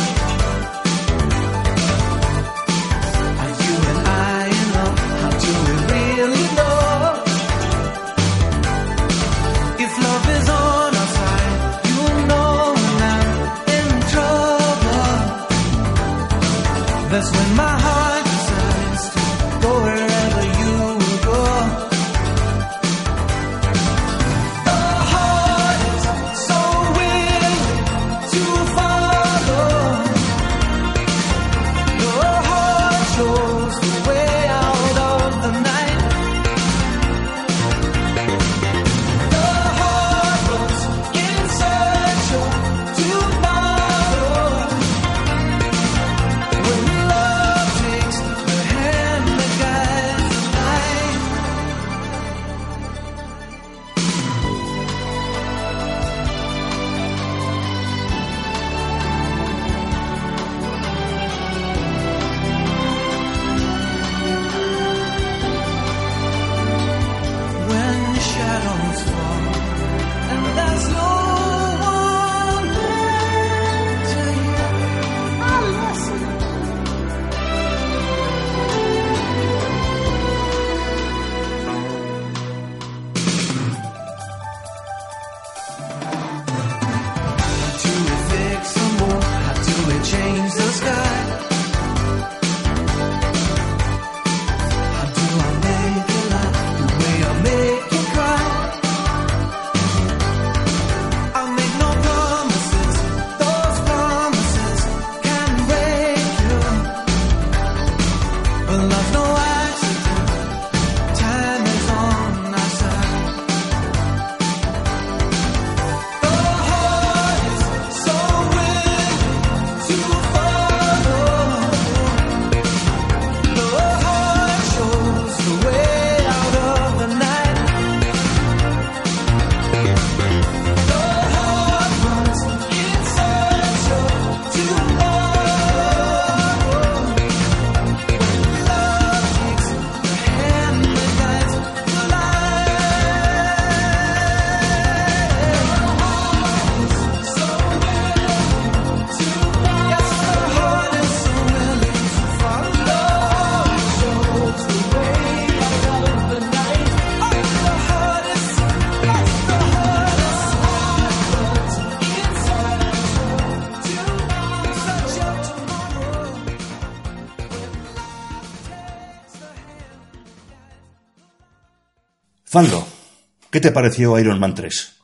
¿Qué te pareció Iron Man 3?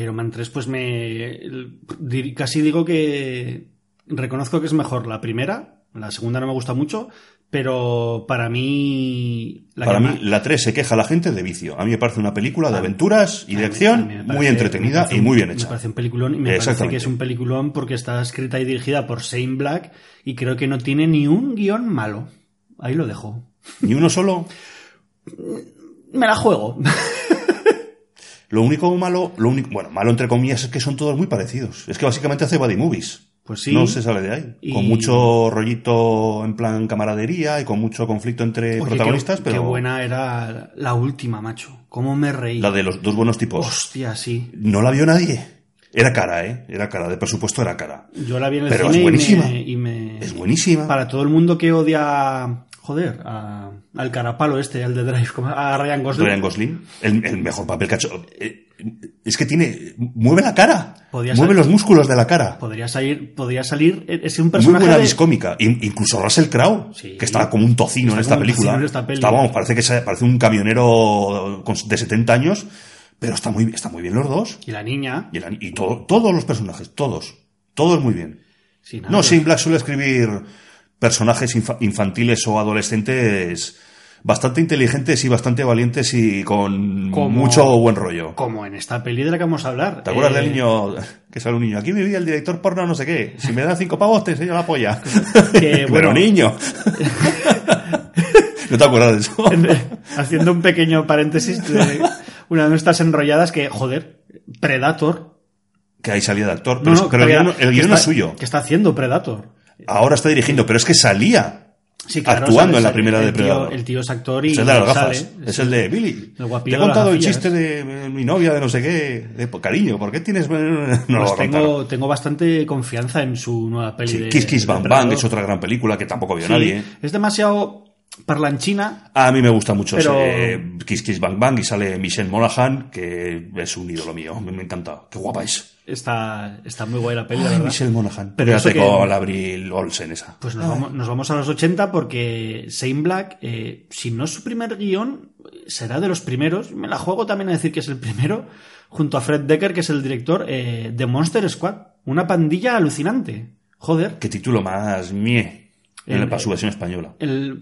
Iron Man 3, pues me. Casi digo que. Reconozco que es mejor la primera. La segunda no me gusta mucho. Pero para mí. La
Para mí,
más-
la 3 se queja la gente de vicio. A mí me parece una película de aventuras y de
mí-
acción
me
muy entretenida
me
y muy bien
Me
hecha.
parece un peliculón y me parece que es un peliculón porque está escrita y dirigida por Shane Black y creo que no tiene ni un guion malo. Ahí lo dejo.
Ni uno solo.
Me la juego.
Lo único malo, lo único, bueno, malo entre comillas es que son todos muy parecidos. Es que básicamente hace body movies.
Pues sí.
No se sale de ahí.
Y-
Con mucho rollito en plan camaradería y con mucho conflicto entre
Oye,
protagonistas,
qué,
pero
qué buena era la última, macho. ¿Cómo me reí?
la de los dos buenos tipos.
Hostia, sí.
No la vio nadie. Era cara, ¿eh? Era cara, de presupuesto era cara.
Yo la vi en el
Pero es
cine y
buenísima.
me- y me,
Es buenísima.
Para todo el mundo que odia, joder, a- al carapalo este, al de Drive, a Ryan Gosling.
Ryan Gosling, el, el mejor papel que ha hecho. Eh, Es que tiene. Mueve la cara. Mueve
ser-
los músculos de la cara.
Podría salir, podría salir, es un
Muy
personaje
buena
de-
discómica. In- incluso Russell Crowe,
Sí.
que estaba como un tocino en esta película.
en esta peli.
Está, vamos, parece que se- parece un camionero de 70 años, pero está muy, está muy bien los dos.
Y la niña.
Y, el- y todo- todos los personajes, todos. Todos muy bien.
Sí, nada,
No,
pero-
Shane Black suele escribir personajes infa- infantiles o adolescentes bastante inteligentes y bastante valientes y con
Como-
mucho buen rollo.
Como en esta peli de la que vamos a hablar.
¿Te acuerdas
Eh,
del niño que sale un niño? Aquí vivía el director porno no sé qué. Si me dan cinco pavos te enseño la polla.
Que,
Pero
bueno.
niño. ¿No te acuerdas de eso?
Haciendo un pequeño paréntesis de una de nuestras enrolladas que, joder, Predator.
que ahí salía de actor. Pero,
no,
es- pero el guion, el
que
guion no
está-
es suyo.
Que está haciendo Predator.
Ahora está dirigiendo, pero es que salía
Sí, claro,
actuando
sale-
en la primera
el
de
tío-
Predador.
el tío es actor y
es el de las gafas.
sale.
es el de Billy.
El
Te he
de
contado el chiste de eh, mi novia de no sé qué. De, cariño, ¿por qué tienes.? No lo
Pues
contar.
tengo, tengo bastante confianza en su nueva peli
Sí,
de
Kiss Kiss
de
Bang. Bang es otra gran película que tampoco vio nadie. ¿eh?
Es demasiado parlanchina.
A mí me gusta mucho
Pero-
ese Kiss Kiss Bang Bang y sale Michelle Monaghan, que es un ídolo mío. Me, me encanta. Qué guapa es.
Está, está muy guay la peli, la
Ay,
verdad.
Michelle Monaghan.
Pero que-
con Abril Olsen esa.
Pues nos vamos, nos vamos a los 80 porque Shane Black, eh, si no es su primer guion, será de los primeros. Me la juego también a decir que es el primero, junto a Fred Decker, que es el director eh, de Monster Squad. Una pandilla alucinante. Joder.
Qué título más mie. En
El-
la su versión española.
El,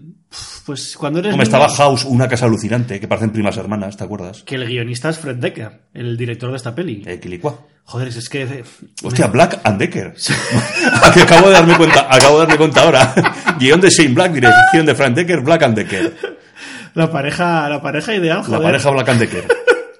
pues cuando eres...
Como
niño-
estaba House, una casa alucinante, que parecen primas hermanas, ¿te acuerdas?
Que el guionista es Fred Decker, el director de esta peli.
Eh, Quilicua.
Joder, es que... eh,
Hostia, Black and Decker. que acabo de darme cuenta, acabo de darme cuenta ahora. Guión de Shane Black, dirección de Frank Decker, Black and Decker.
La pareja, la pareja ideal,
La pareja Black and Decker.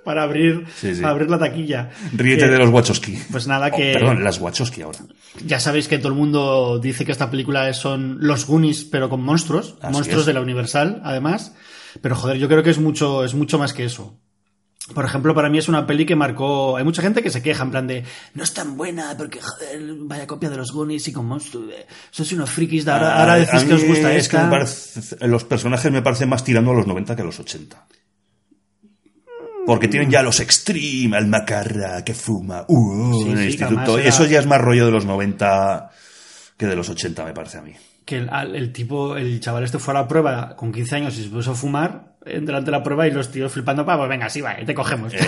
Para abrir,
Sí, sí.
para abrir la taquilla.
Ríete de los Wachowski.
Pues nada,
Oh,
que...
perdón, las Wachowski ahora.
Ya sabéis que todo el mundo dice que esta película son los Goonies, pero con monstruos,
Así
monstruos
es.
de la Universal, además. Pero joder, yo creo que es mucho, es mucho más que eso. Por ejemplo, para mí es una peli que marcó. Hay mucha gente que se queja en plan de no es tan buena porque joder, vaya copia de los Goonies y con monstruos. eh, Sois unos frikis de ahora, ahora
Ah,
decís
a
que os gusta
es que
esta.
me parece- los personajes me parecen más tirando a los 90 que a los 80. Porque tienen ya los extreme, el macarra que fuma, uh,
Sí,
en el
sí,
instituto.
era-
eso ya es más rollo de los 90 que de los 80, me parece a mí.
Que el, al- el tipo, el chaval este fue a la prueba con 15 años y se puso a fumar eh, delante de la prueba y los tíos flipando, pa, pues venga, sí, va, te cogemos.
Eh,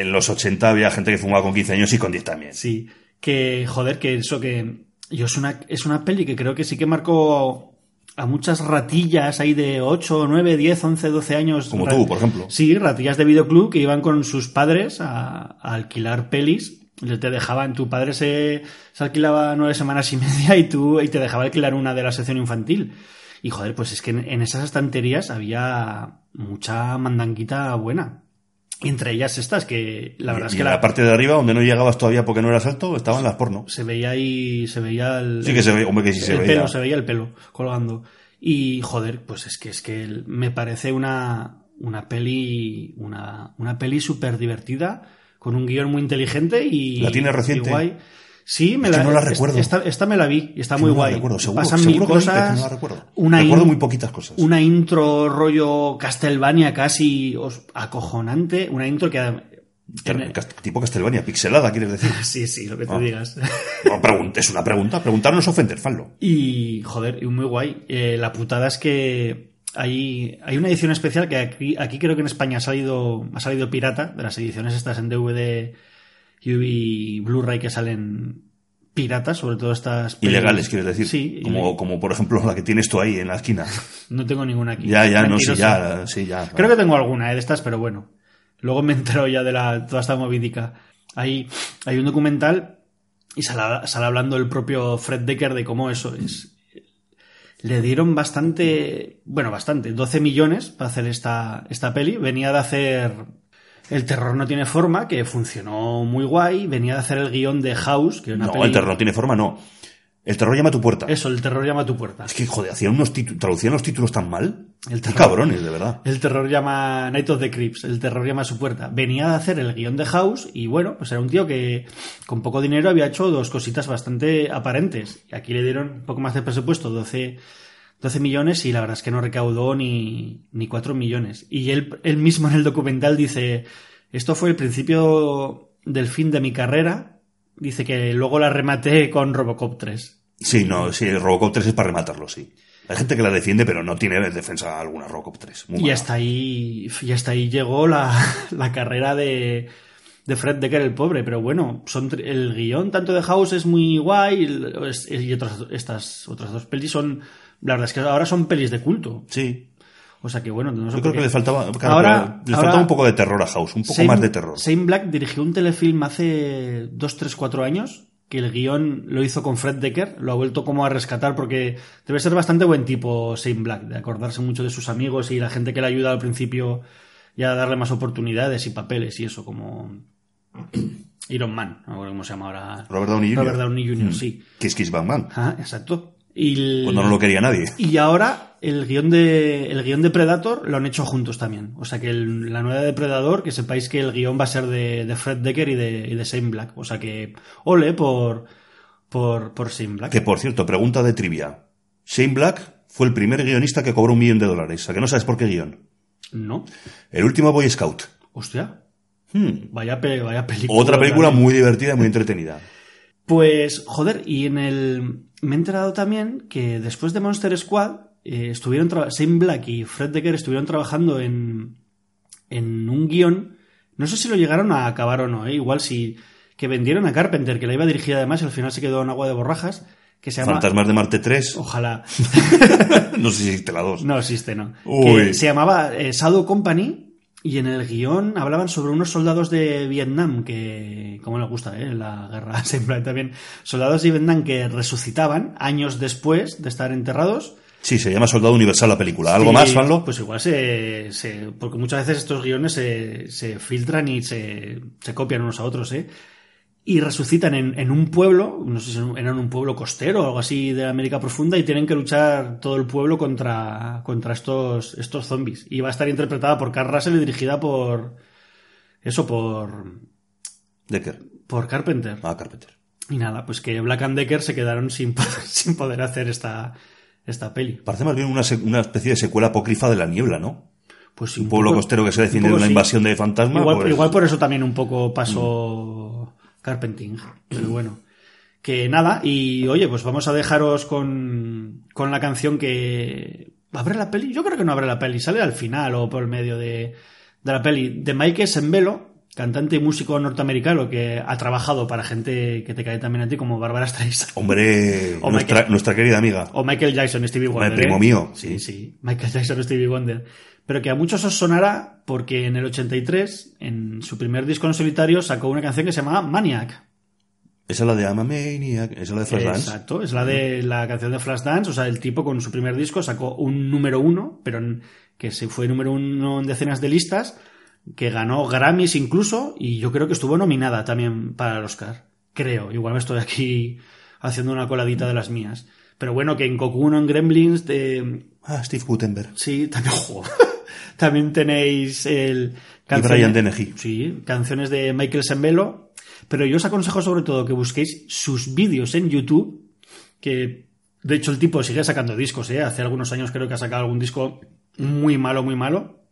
en los 80 había gente que fumaba con 15 años y con 10 también.
Sí, que joder, que eso que yo es una es una peli que creo que sí que marcó a muchas ratillas ahí de 8, 9, 10, 11, 12 años.
Como tú, por ejemplo.
Sí, ratillas de videoclub que iban con sus padres a, a alquilar pelis. Le te dejaban, tu padre se, se alquilaba nueve semanas y media y tú y te dejaba alquilar una de la sección infantil. Y joder, pues es que en, en esas estanterías había mucha mandanguita buena. Y entre ellas estas, que la verdad
y
es que
en
la,
la parte de arriba, donde no llegabas todavía porque no eras alto, estaban las porno.
se veía ahí, se veía el,
Sí que se ve, hombre, que sí se
el
veía.
pelo, se veía el pelo colgando. Y joder, pues es que es que me parece una, una peli, una, una peli súper divertida, con un guion muy inteligente y.
¿La tienes reciente?
y guay. Sí, me
Es que
la,
no la recuerdo.
Esta, esta me la vi y está muy
no la
guay.
recuerdo, seguro,
Pasan
seguro
mil
que la vi, pero
cosas.
no la recuerdo.
Una
Recuerdo
in-
muy poquitas cosas.
Una intro rollo Castlevania casi os- acojonante. Una intro que. en-
Tipo Castlevania, pixelada, quieres decir.
Sí, sí, lo que tú
Ah.
digas.
No, es una pregunta. Preguntar no es ofender, Fallo.
Y, joder, y muy guay. Eh, la putada es que hay, hay una edición especial que aquí, aquí creo que en España ha salido, ha salido pirata, de las ediciones estas en DVD y Blu-ray que salen piratas, sobre todo estas... pelis-
Ilegales, quieres decir.
Sí,
Como, como por ejemplo la que tienes tú ahí en la esquina.
no tengo ninguna aquí.
Ya, ya, no, sí, ya, sí, ya.
Creo que tengo alguna eh, de estas, pero bueno. Luego me entero ya de la, toda esta movidica. Hay, hay un documental y sale, sale hablando el propio Fred Decker de cómo eso es. Le dieron bastante, bueno, bastante, 12 millones para hacer esta, esta peli. Venía de hacer El terror no tiene forma, que funcionó muy guay. Venía de hacer el guion de House, que era una
No,
peli...
el terror no tiene forma, no. El terror llama a tu puerta.
Eso, el terror llama a tu puerta.
Es que, joder, hacían unos títulos, traducían los títulos tan mal.
El
Qué
terror.
cabrones, de verdad.
El terror llama Night of the Crips, el terror llama a su puerta. Venía de hacer el guion de House y bueno, pues era un tío que con poco dinero había hecho dos cositas bastante aparentes. Y aquí le dieron un poco más de presupuesto, 12, 12 millones y la verdad es que no recaudó ni, ni 4 millones. Y él, él mismo en el documental dice, esto fue el principio del fin de mi carrera. Dice que luego la rematé con Robocop 3.
Sí, no, sí, Robocop 3 es para rematarlo, sí. Hay gente que la defiende, pero no tiene defensa alguna Robocop 3. Muy
Y
mala.
hasta ahí, y hasta ahí llegó la, la carrera de, de Fred Decker el pobre. Pero bueno, son el guion tanto de House es muy guay y otras, estas otras dos pelis son, la verdad es que ahora son pelis de culto.
Sí.
O sea que bueno, no sé
Yo creo que le faltaba, claro,
Ahora-
le
ahora-
faltaba un poco de terror a House, un poco más de terror.
Shane Black dirigió un telefilm hace 2, 3, 4 años que el guion lo hizo con Fred Decker, lo ha vuelto como a rescatar porque debe ser bastante buen tipo Shane Black, de acordarse mucho de sus amigos y la gente que le ayuda al principio y a darle más oportunidades y papeles y eso, como Iron Man, no me acuerdo cómo se llama ahora.
Robert Downey Jr.
Robert Downey Jr.,
Mm.
sí.
Kiss Kiss Bang Bang.
Ajá, exacto. Y
Cuando no lo quería nadie.
y ahora el guion de el guion de Predator lo han hecho juntos también. O sea que el- la nueva de Predator, que sepáis que el guion va a ser de, de Fred Decker y de, y de Shane Black. O sea que ole por por, por Shane Black.
Que por cierto, pregunta de trivia. Shane Black fue el primer guionista que cobró un millón de dólares. ¿A que no sabes por qué guion?
No.
El último Boy Scout.
Hostia.
Hmm.
Vaya, pe- vaya película.
Otra película
también.
muy divertida y muy entretenida.
Pues, joder, y en el. Me he enterado también que después de Monster Squad, eh, estuvieron. tra- Black y Fred Decker estuvieron trabajando en. En un guion. No sé si lo llegaron a acabar o no, ¿eh? Igual si. Que vendieron a Carpenter, que la iba a dirigir además y al final se quedó en agua de borrajas. Que se llama.
Fantasmas de Marte 3.
Ojalá.
no sé si existe la 2.
No existe, no. Que se llamaba eh, Shadow Company y en el guion hablaban sobre unos soldados de Vietnam que, como les gusta, ¿eh? La guerra siempre también. Soldados de Vietnam que resucitaban años después de estar enterrados.
Sí, se llama Soldado Universal la película. ¿Algo más, Fanlo?
Pues igual se, se- Porque muchas veces estos guiones se, se filtran y se, se copian unos a otros, ¿eh? Y resucitan en, en un pueblo, no sé si era un pueblo costero o algo así de América Profunda, y tienen que luchar todo el pueblo contra, contra estos, estos zombies. Y va a estar interpretada por Carl Russell y dirigida por. Eso, por.
Decker.
por Carpenter.
Ah, Carpenter.
Y nada, pues que Black and Decker se quedaron sin, poder- sin poder hacer esta, esta peli.
Parece más bien una, una especie de secuela apócrifa de La Niebla, ¿no?
Pues sí,
Un pueblo
poco-
costero que se
un
defiende de una
sí.
invasión de fantasmas.
Igual,
pues-
igual por eso también un poco pasó Carpenting. Pero bueno. Que nada, y oye, pues vamos a dejaros con, con la canción que. ¿Abre la peli? Yo creo que no abre la peli, sale al final o por el medio de, de la peli. De Mike Sembelo, cantante y músico norteamericano que ha trabajado para gente que te cae también a ti, como Bárbara Streisand.
Hombre,
O
nuestra,
Michael-
nuestra querida amiga.
O Michael Jackson, Stevie Wonder.
primo
¿eh?
mío.
Sí, sí. Michael Jackson, Stevie Wonder. Pero que a muchos os sonará porque en el 83, en su primer disco en solitario, sacó una canción que se llamaba Maniac.
Esa es la de I'm a Maniac, esa es la de Flashdance.
Exacto, es la de la canción de Flashdance. O sea, el tipo con su primer disco sacó un número uno, pero en- que se fue número uno en decenas de listas, que ganó Grammys incluso, y yo creo que estuvo nominada también para el Oscar. Creo, igual me estoy aquí haciendo una coladita de las mías. Pero bueno, que en Cocoon o en Gremlins de,
Ah, Steve Gutenberg.
Sí, también, jo, también tenéis el...
Brian Dennehy.
Sí, canciones de Michael Sembelo. Pero yo os aconsejo sobre todo que busquéis sus vídeos en YouTube, que de hecho el tipo sigue sacando discos, ¿eh? Hace algunos años creo que ha sacado algún disco muy malo, muy malo.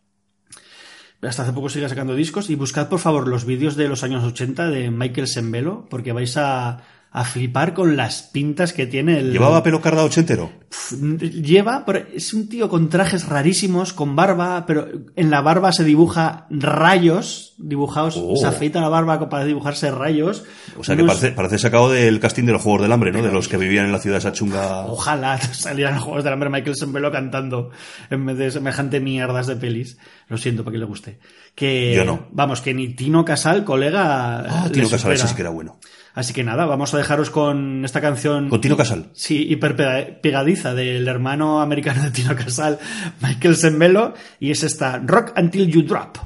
Hasta hace poco sigue sacando discos. Y buscad por favor los vídeos de los años 80 de Michael Sembelo, porque vais a, a flipar con las pintas que tiene el...
¿Llevaba pelo carda ochentero?
Lleva, pero es un tío con trajes rarísimos, con barba, pero en la barba se dibuja rayos dibujados,
Oh.
se afeita la barba para dibujarse rayos.
O sea que parece, parece sacado del casting de los Juegos del Hambre, ¿no? De los que vivían en la ciudad esa chunga.
Ojalá salieran los Juegos del Hambre Michael Sembelo cantando en vez de semejante mierdas de pelis. Lo siento para que le guste. Que,
Yo no.
Vamos, que ni Tino Casal, colega.
Ah, Tino Casal, ese sí que era bueno.
Así que nada, vamos a dejaros con esta canción.
Con Tino Casal.
Sí, hiper pega- pegadiza del hermano americano de Tino Casal, Michael Sembelo, y es esta Rock Until You Drop.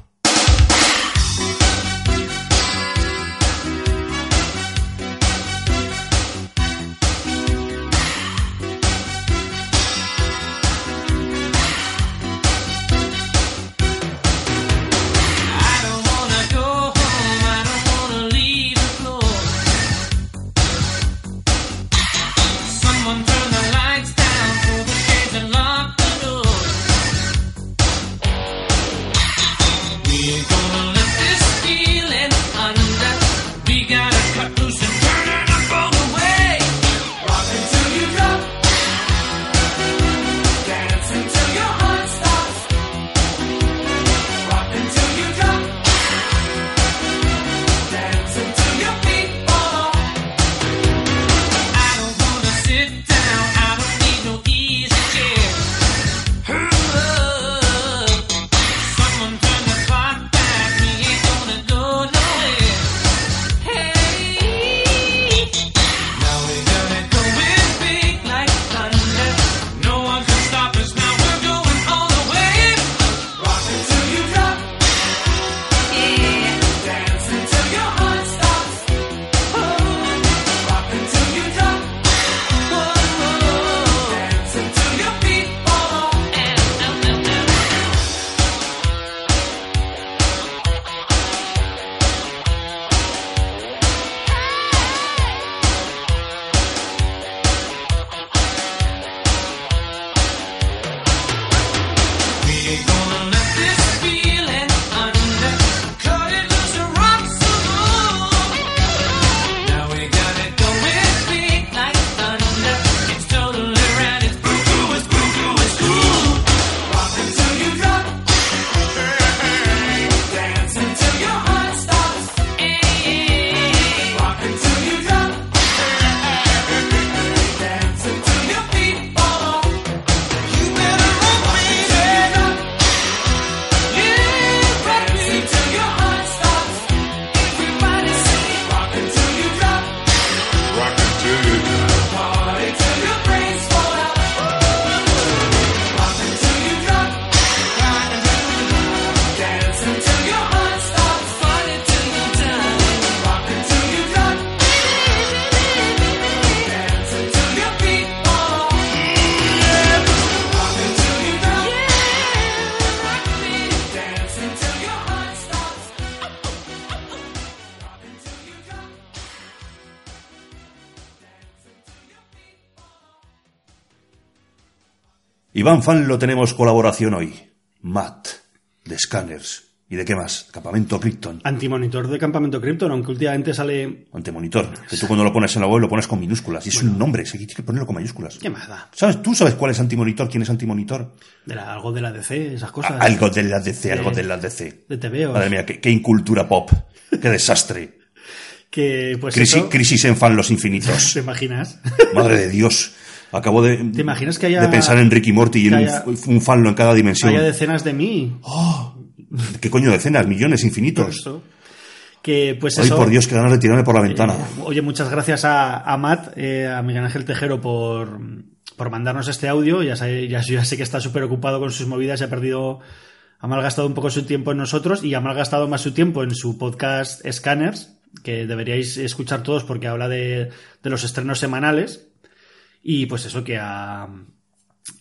Iván Fan lo tenemos colaboración hoy. Matt, de Scanners. ¿Y de qué más? Campamento Krypton.
Antimonitor de Campamento Krypton, aunque últimamente sale...
Antemonitor. Que tú cuando lo pones en la web lo pones con minúsculas. Y es un nombre, se tiene que ponerlo con mayúsculas.
¿Qué más da?
¿Sabes? ¿Tú sabes cuál es Antimonitor? ¿Quién es Antimonitor?
De la- algo de la DC, esas cosas.
A- Algo de la DC, algo
De-
la DC.
de TVO.
Madre mía, qué, qué incultura pop. Qué desastre.
Que, pues
crisis,
eso-
crisis en fan los infinitos.
¿Te imaginas?
Madre de Dios. Acabo de,
¿Te imaginas que haya-
de pensar en Ricky Morty y en un, un fanlo en cada dimensión.
Haya decenas de mí.
¿Qué coño decenas? Millones, infinitos.
Que, pues
Ay,
eso...
por Dios, que ganas de tirarme por la ventana.
Eh, oye, muchas gracias a, a Matt, eh, a Miguel Ángel Tejero, por, por mandarnos este audio. Ya sé, ya, ya sé que está súper ocupado con sus movidas y ha perdido, ha malgastado un poco su tiempo en nosotros y ha malgastado más su tiempo en su podcast Scanners, que deberíais escuchar todos porque habla de, de los estrenos semanales. Y pues eso, que ha,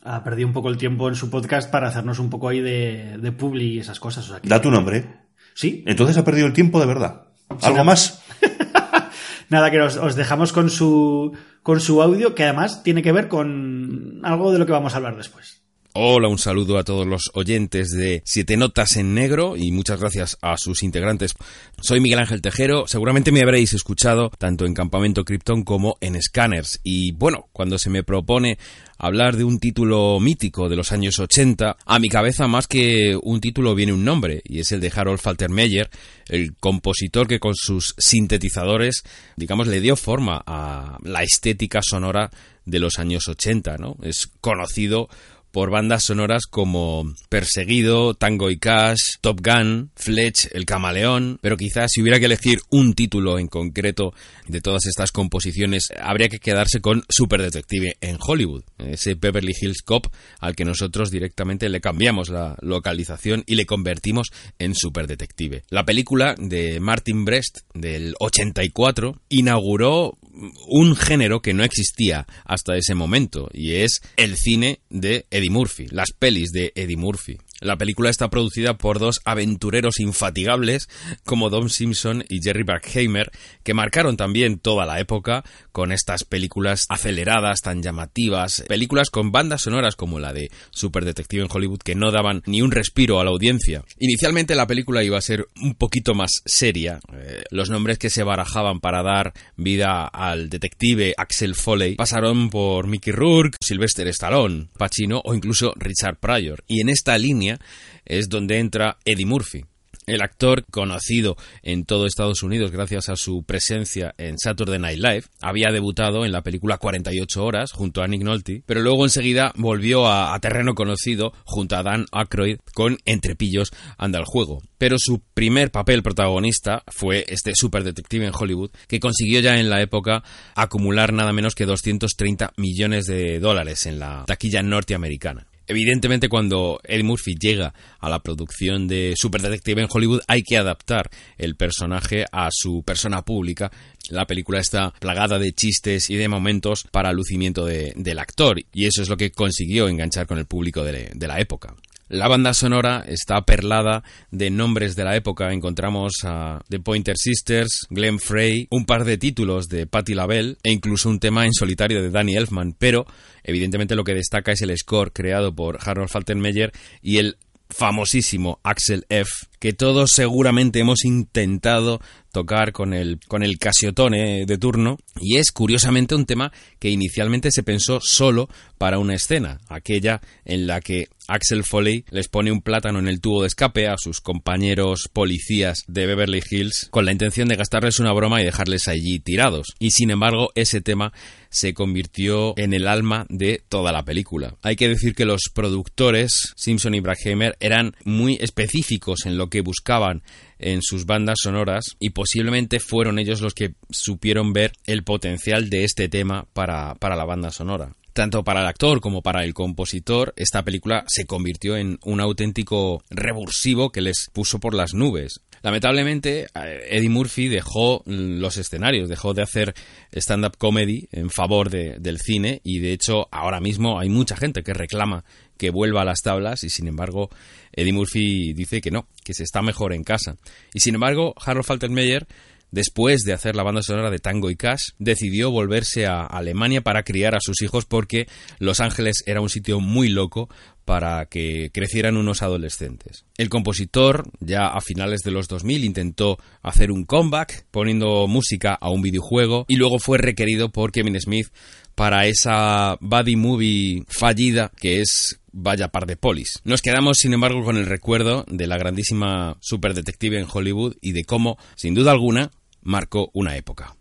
ha perdido un poco el tiempo en su podcast para hacernos un poco ahí de, de publi y esas cosas. O sea que-
Da tu nombre.
sí,
Entonces ha perdido el tiempo de verdad. ¿Algo más?
Nada, que os, os dejamos con su, con su audio, que además tiene que ver con algo de lo que vamos a hablar después.
Hola, un saludo a todos los oyentes de Siete Notas en Negro y muchas gracias a sus integrantes. Soy Miguel Ángel Tejero, seguramente me habréis escuchado tanto en Campamento Krypton como en Scanners. Y bueno, cuando se me propone hablar de un título mítico de los años 80, a mi cabeza más que un título viene un nombre, y es el de Harold Faltermeyer, el compositor que con sus sintetizadores, digamos, le dio forma a la estética sonora de los años 80, ¿no? Es conocido por bandas sonoras como Perseguido, Tango y Cash, Top Gun, Fletch, El Camaleón, pero quizás si hubiera que elegir un título en concreto de todas estas composiciones, habría que quedarse con Super Detective en Hollywood, ese Beverly Hills Cop al que nosotros directamente le cambiamos la localización y le convertimos en Super Detective. La película de Martin Brest del 84 inauguró un género que no existía hasta ese momento y es el cine de Eddie Murphy, las pelis de Eddie Murphy. La película está producida por dos aventureros infatigables como Don Simpson y Jerry Bruckheimer, que marcaron también toda la época con estas películas aceleradas, tan llamativas, películas con bandas sonoras como la de Super Detective en Hollywood que no daban ni un respiro a la audiencia. Inicialmente la película iba a ser un poquito más seria. Eh, los nombres que se barajaban para dar vida al detective Axel Foley pasaron por Mickey Rourke, Sylvester Stallone, Pacino o incluso Richard Pryor. Y en esta línea es donde entra Eddie Murphy. El actor, conocido en todo Estados Unidos gracias a su presencia en Saturday Night Live, había debutado en la película 48 horas junto a Nick Nolte, pero luego enseguida volvió a, terreno conocido junto a Dan Aykroyd con Entrepillos anda el juego. Pero su primer papel protagonista fue este super detective en Hollywood que consiguió ya en la época acumular nada menos que 230 millones de dólares en la taquilla norteamericana. Evidentemente, cuando Eddie Murphy llega a la producción de Super Detective en Hollywood, hay que adaptar el personaje a su persona pública. La película está plagada de chistes y de momentos para lucimiento de- del actor, y eso es lo que consiguió enganchar con el público de la época. La banda sonora está perlada de nombres de la época. Encontramos a The Pointer Sisters, Glenn Frey, un par de títulos de Patti LaBelle e incluso un tema en solitario de Danny Elfman. Pero, evidentemente, lo que destaca es el score creado por Harold Faltermeyer y el famosísimo Axel F, que todos seguramente hemos intentado tocar con el, con el casiotone de turno, y es curiosamente un tema que inicialmente se pensó solo para una escena, aquella en la que Axel Foley les pone un plátano en el tubo de escape a sus compañeros policías de Beverly Hills con la intención de gastarles una broma y dejarles allí tirados. Y sin embargo, ese tema se convirtió en el alma de toda la película. Hay que decir que los productores, Simpson y Brackheimer, eran muy específicos en lo que buscaban en sus bandas sonoras y posiblemente fueron ellos los que supieron ver el potencial de este tema para, para la banda sonora. Tanto para el actor como para el compositor, esta película se convirtió en un auténtico revulsivo que les puso por las nubes. Lamentablemente, eh, Eddie Murphy dejó mm, los escenarios, dejó de hacer stand-up comedy en favor de- del cine y de hecho ahora mismo hay mucha gente que reclama que vuelva a las tablas y sin embargo Eddie Murphy dice que no, que se está mejor en casa. Y sin embargo, Harold Faltermeyer después de hacer la banda sonora de Tango y Cash, decidió volverse a Alemania para criar a sus hijos porque Los Ángeles era un sitio muy loco para que crecieran unos adolescentes. El compositor, ya a finales de los 2000, intentó hacer un comeback poniendo música a un videojuego y luego fue requerido por Kevin Smith para esa buddy movie fallida que es Vaya par de polis. Nos quedamos, sin embargo, con el recuerdo de la grandísima superdetective en Hollywood y de cómo, sin duda alguna, marcó una época.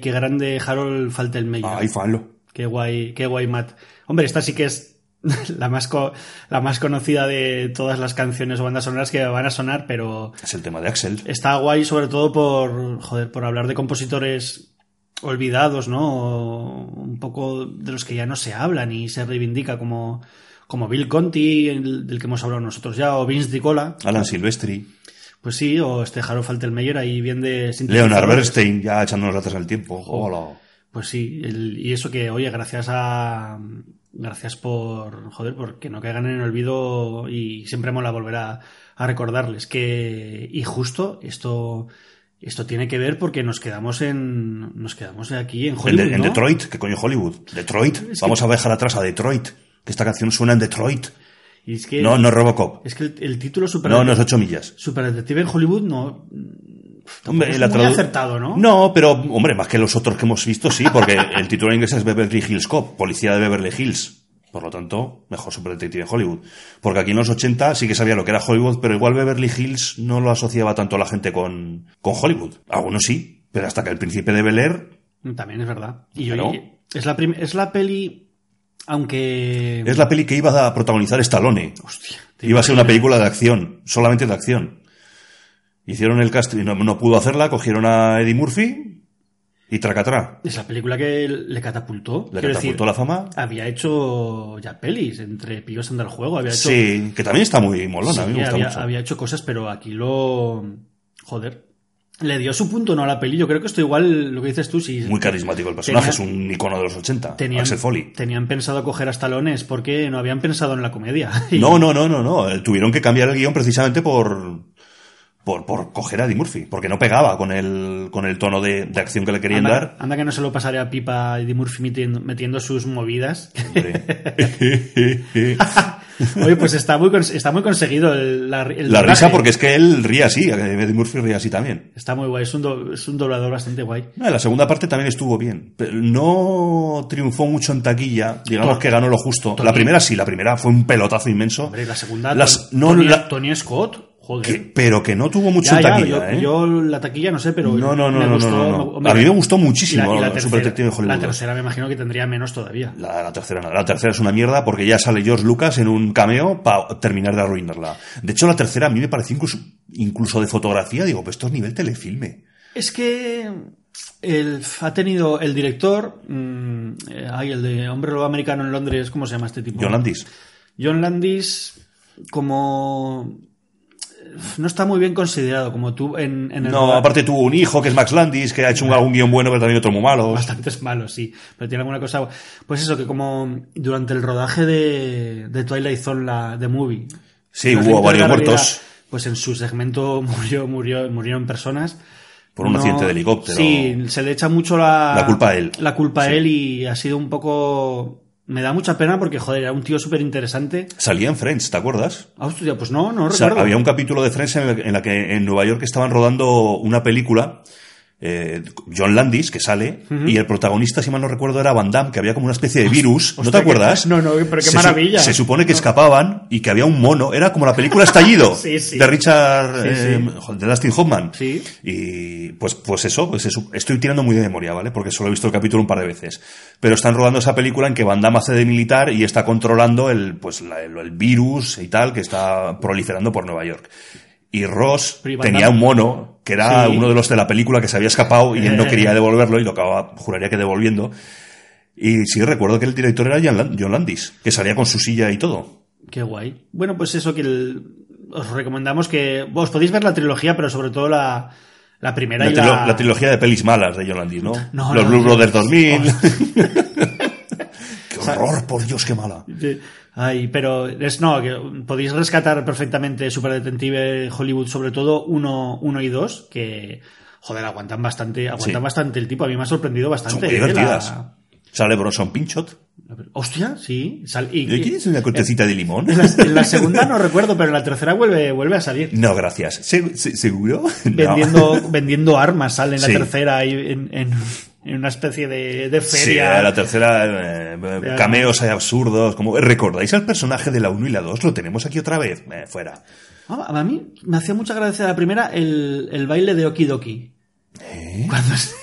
Ay, qué grande Harold Faltermeyer.
Ay, falo.
Qué guay, qué guay, Matt. Hombre, esta sí que es la más, co- la más conocida de todas las canciones o bandas sonoras que van a sonar, pero
Es el tema de Axel.
está guay sobre todo por, joder, por hablar de compositores olvidados, ¿no? O un poco de los que ya no se hablan y se reivindica como, como Bill Conti, el- del que hemos hablado nosotros ya, o Vince DiCola.
Alan Silvestri.
Pues sí, o este Harold Faltermeyer ahí bien de
Leonard. Bernstein, ya echándonos ratas al tiempo. Hola.
Pues sí, el- y eso que, oye, gracias a. Gracias por. Joder, porque no caigan en el olvido y siempre mola volver a, a recordarles que. Y justo esto. Esto tiene que ver porque nos quedamos en. Nos quedamos aquí en
En,
Hollywood.
de- en
¿no?
Detroit, ¿qué coño Hollywood? Detroit.
Es que-
Vamos a dejar atrás a Detroit. Que esta canción suena en Detroit.
Y es que,
No, no Robocop.
Es que el, el título Super,
No, no es 8 millas.
Super Detective en Hollywood no.
Hombre,
es
la
muy acertado, ¿no?
No, pero, hombre, más que los otros que hemos visto, sí, porque el título en inglés es Beverly Hills Cop, Policía de Beverly Hills. Por lo tanto, mejor Super Detective en Hollywood. Porque aquí en los 80 sí que sabía lo que era Hollywood, pero igual Beverly Hills no lo asociaba tanto la gente con, con Hollywood. Algunos sí, pero hasta que el príncipe de Bel Air
También es verdad. Y
Claro.
oye, es la, es la peli. Aunque.
es la peli que iba a protagonizar Stallone.
Hostia,
Iba a ser una película de acción, solamente de acción. Hicieron el casting, no, no pudo hacerla, cogieron a Eddie Murphy y tracatrá.
Es la película que le catapultó.
Le
Quiero
catapultó
decir,
la fama.
Había hecho ya pelis, entre Pillos anda el juego. Había hecho,
Sí, que también está muy molona, a mí
Sí,
me gusta
había,
mucho.
había hecho cosas, pero aquí lo. Joder. Le dio su punto no a la peli. Yo creo que esto igual, lo que dices tú, si.
Muy carismático el personaje, es un icono de los 80.
Tenían,
Axel Foley.
tenían pensado coger a Stallone porque no habían pensado en la comedia. Y-
No, no, no, no, no. eh, Tuvieron que cambiar el guion precisamente por, por, por coger a Eddie Murphy, porque no pegaba con el, con el tono de, de acción que le querían
Anda,
dar.
anda que no se lo pasaría a Pipa a Eddie Murphy metiendo, metiendo sus movidas. Oye, pues está muy, está muy conseguido el, la, el
La
doblaje.
risa porque es que él ríe así, Eddie Murphy ríe así también.
Está muy guay, es un, do- es un doblador bastante guay.
No, la segunda parte también estuvo bien. Pero no triunfó mucho en taquilla, digamos que ganó lo justo. La primera sí, la primera fue un pelotazo inmenso.
Hombre, la segunda,
Las-
Ton-
no,
Tony,
la-
Tony Scott, joder.
que- pero que no tuvo mucho
Ya,
en
ya,
taquilla,
yo,
¿eh?
yo la taquilla no sé, pero
No, no, no,
me
no,
gustó,
no, no, no.
hombre,
A mí me gustó
y
muchísimo
la, y la tercera,
Hollywood
La
2.
tercera me imagino que tendría menos todavía.
La, la tercera. La tercera es una mierda porque ya sale George Lucas en un cameo para terminar de arruinarla. De hecho, la tercera a mí me pareció incluso, incluso de fotografía, digo, pues esto es nivel telefilme.
Es que el, ha tenido el director, mm, eh, ay, el de Hombre Lobo Americano en Londres, ¿cómo se llama este tipo?
John Landis.
John Landis, como no está muy bien considerado, como tú en, en el
No, aparte tuvo un hijo que es Max Landis, que ha hecho un, algún guion bueno, pero también otro muy malo.
Bastantes malos, sí. Pero tiene alguna cosa. Pues eso, que como durante el rodaje de, de Twilight Zone, la de movie.
Sí, hubo varios muertos.
Pues en su segmento murió, murió, murieron personas.
Por un accidente de helicóptero.
Sí, se le echa mucho la,
La culpa a él.
La culpa a él y ha sido un poco. Me da mucha pena porque, joder, era un tío súper interesante.
Salía en Friends, ¿te acuerdas?
Hostia, pues no, no
O sea,
recuerdo.
había un capítulo de Friends en la, en la que en Nueva York estaban rodando una película, eh, John Landis, que sale, y el protagonista, si mal no recuerdo, era Van Damme, que había como una especie de virus. ¿No te acuerdas?
no, no, pero qué
Se su-
maravilla.
Se supone que escapaban y que había un mono. Era como la película Estallido
Sí, sí.
de Richard,
Sí,
eh, de Dustin Hoffman.
Sí.
Y pues, pues eso, pues eso, estoy tirando muy de memoria, ¿vale? Porque solo he visto el capítulo un par de veces. Pero están rodando esa película en que Van Damme hace de militar y está controlando el, pues, la- el, el virus y tal que está proliferando por Nueva York. Y Ross tenía un mono que era
Sí.
uno de los de la película que se había escapado y él no quería devolverlo y lo acababa, juraría que devolviendo. Y sí, recuerdo que el director era John Land- John Landis, que salía con su silla y todo.
Qué guay. Bueno, pues eso que el- os recomendamos que os podéis ver la trilogía, pero sobre todo la, la primera
La,
y la,
la trilogía de pelis malas de John Landis, ¿no?
No,
Los
no,
Blue
no.
Brothers 2000. qué horror, por Dios, qué mala.
Ay, pero es no, que podéis rescatar perfectamente Super Detective Hollywood, sobre todo uno, uno y dos, que joder, aguantan bastante, aguantan
Sí.
bastante el tipo. A mí me ha sorprendido
Son
bastante.
muy
eh,
divertidas.
la-
Sale Bronson Pinchot.
Hostia, sí. sal- y-
¿Y ¿Quieres una cortecita de limón?
en, la, en la segunda no recuerdo, pero en la tercera vuelve, vuelve a salir.
No, gracias. ¿Se- se- ¿Seguro? No.
Vendiendo, armas, sale en la
Sí.
tercera en, en, en una especie de, de
Sí,
feria.
la tercera, eh, cameos hay absurdos. Como, ¿Recordáis al personaje de la 1 y la 2? Lo tenemos aquí otra vez. Eh, fuera.
Ah, A mí me hacía mucha gracia la primera el, el baile de Okidoki.
¿Eh?
Cuando, se,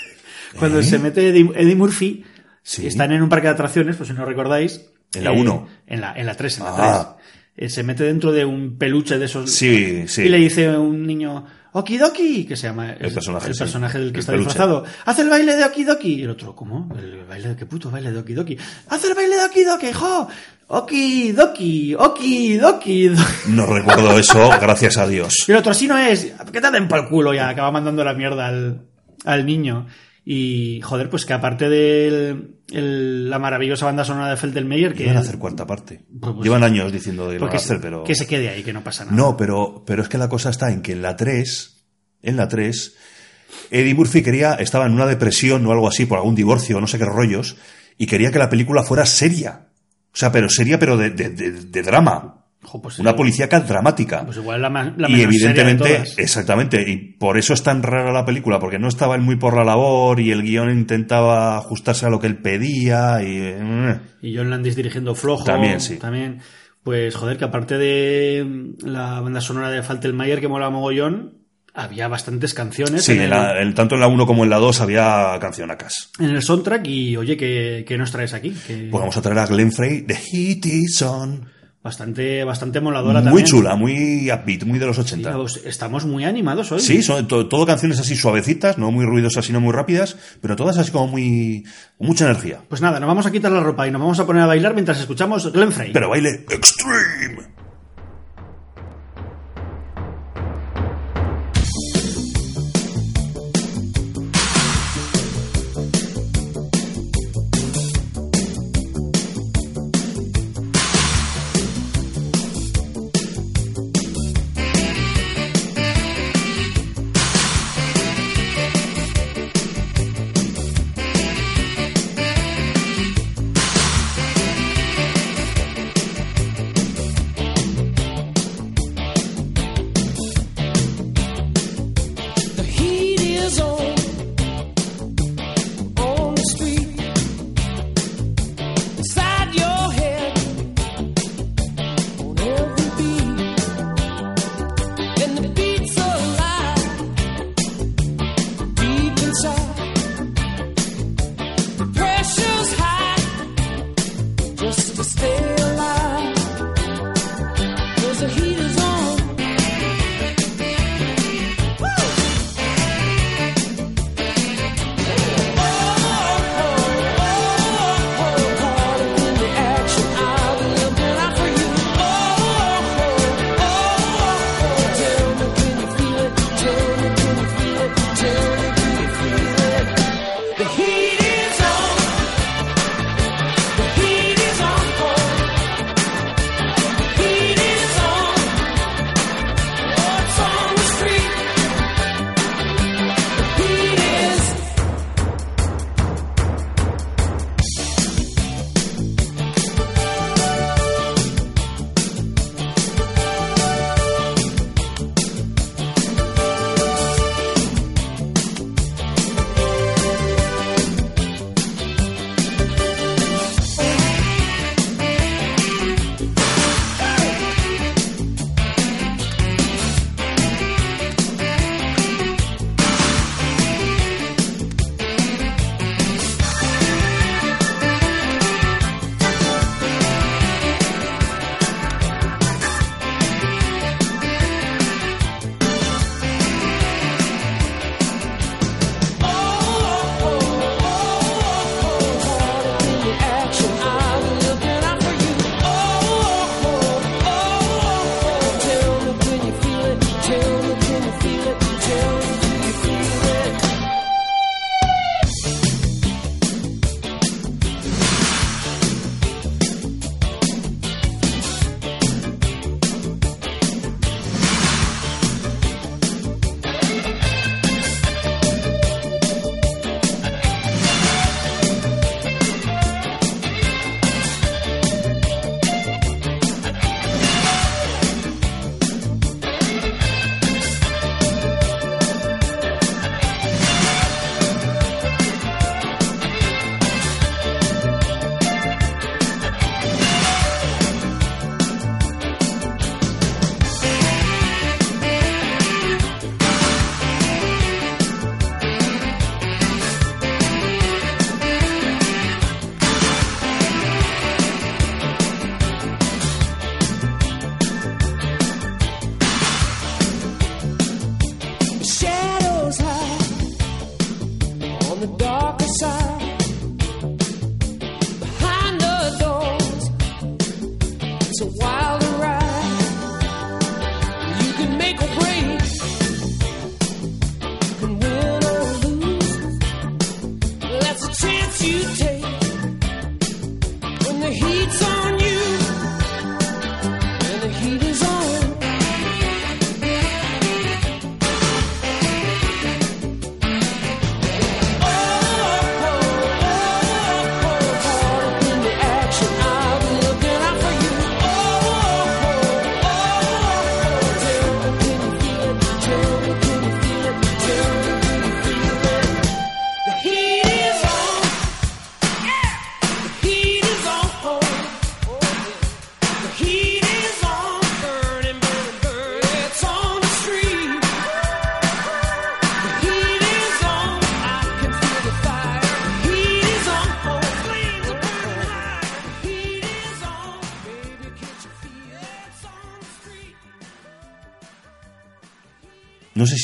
cuando se mete Eddie, Eddie Murphy,
Sí.
están en un parque de atracciones, pues si no recordáis.
En la
eh,
uno.
En la, en la 3, en la
Ah.
3. Eh, se mete dentro de un peluche de esos.
Sí, sí.
Y le dice a un niño, Okidoki, que se llama
El personaje,
el
sí.
personaje del que
El
está
peluche.
disfrazado. Haz el baile de Okidoki. Y el otro, ¿cómo? ¿El baile de qué puto baile de Okidoki? Haz el baile de Okidoki, jo. Okidoki, Okidoki.
No recuerdo eso, gracias a Dios.
Y el otro, así no es. ¿Qué te den por el culo? Ya acaba mandando la mierda al, al niño. Y, joder, pues que aparte de la maravillosa banda sonora de Feldelmeyer, que,
Iban a hacer cuarta parte.
Pues- pues-
Llevan años diciendo que a hacer, pero...
que se quede ahí, que no pasa nada.
No, pero, pero es que la cosa está en que en la 3, en la 3, Eddie Murphy quería, estaba en una depresión o algo así por algún divorcio no sé qué rollos, y quería que la película fuera seria. O sea, pero seria, pero de, de- de- de drama.
Jo, pues
Una
igual-
policíaca dramática.
Pues igual la, la
y
menos seria de
evidentemente,
todas.
exactamente, y por eso es tan rara la película, porque no estaba él muy por la labor y el guion intentaba ajustarse a lo que él pedía y... eh,
Y John Landis dirigiendo flojo.
También, sí.
También. Pues, joder, que aparte de mm, la banda sonora de Faltelmayer, que mola mogollón, había bastantes canciones
Sí,
en, el,
la- tanto en la 1 como en la 2 había cancionacas.
en el soundtrack. Y, oye, ¿qué, qué nos traes aquí? ¿Qué-
Pues vamos a traer a Glenn Frey, The Heat is on.
Bastante, bastante moladora
Muy
también.
chula, muy upbeat, muy de los 80.
Sí, estamos muy animados hoy.
Sí, son to- todo canciones así suavecitas, no muy ruidosas y no muy rápidas, pero todas así como muy... con mucha energía.
Pues nada, nos vamos a quitar la ropa y nos vamos a poner a bailar mientras escuchamos Glenn Frey.
Pero baile extreme.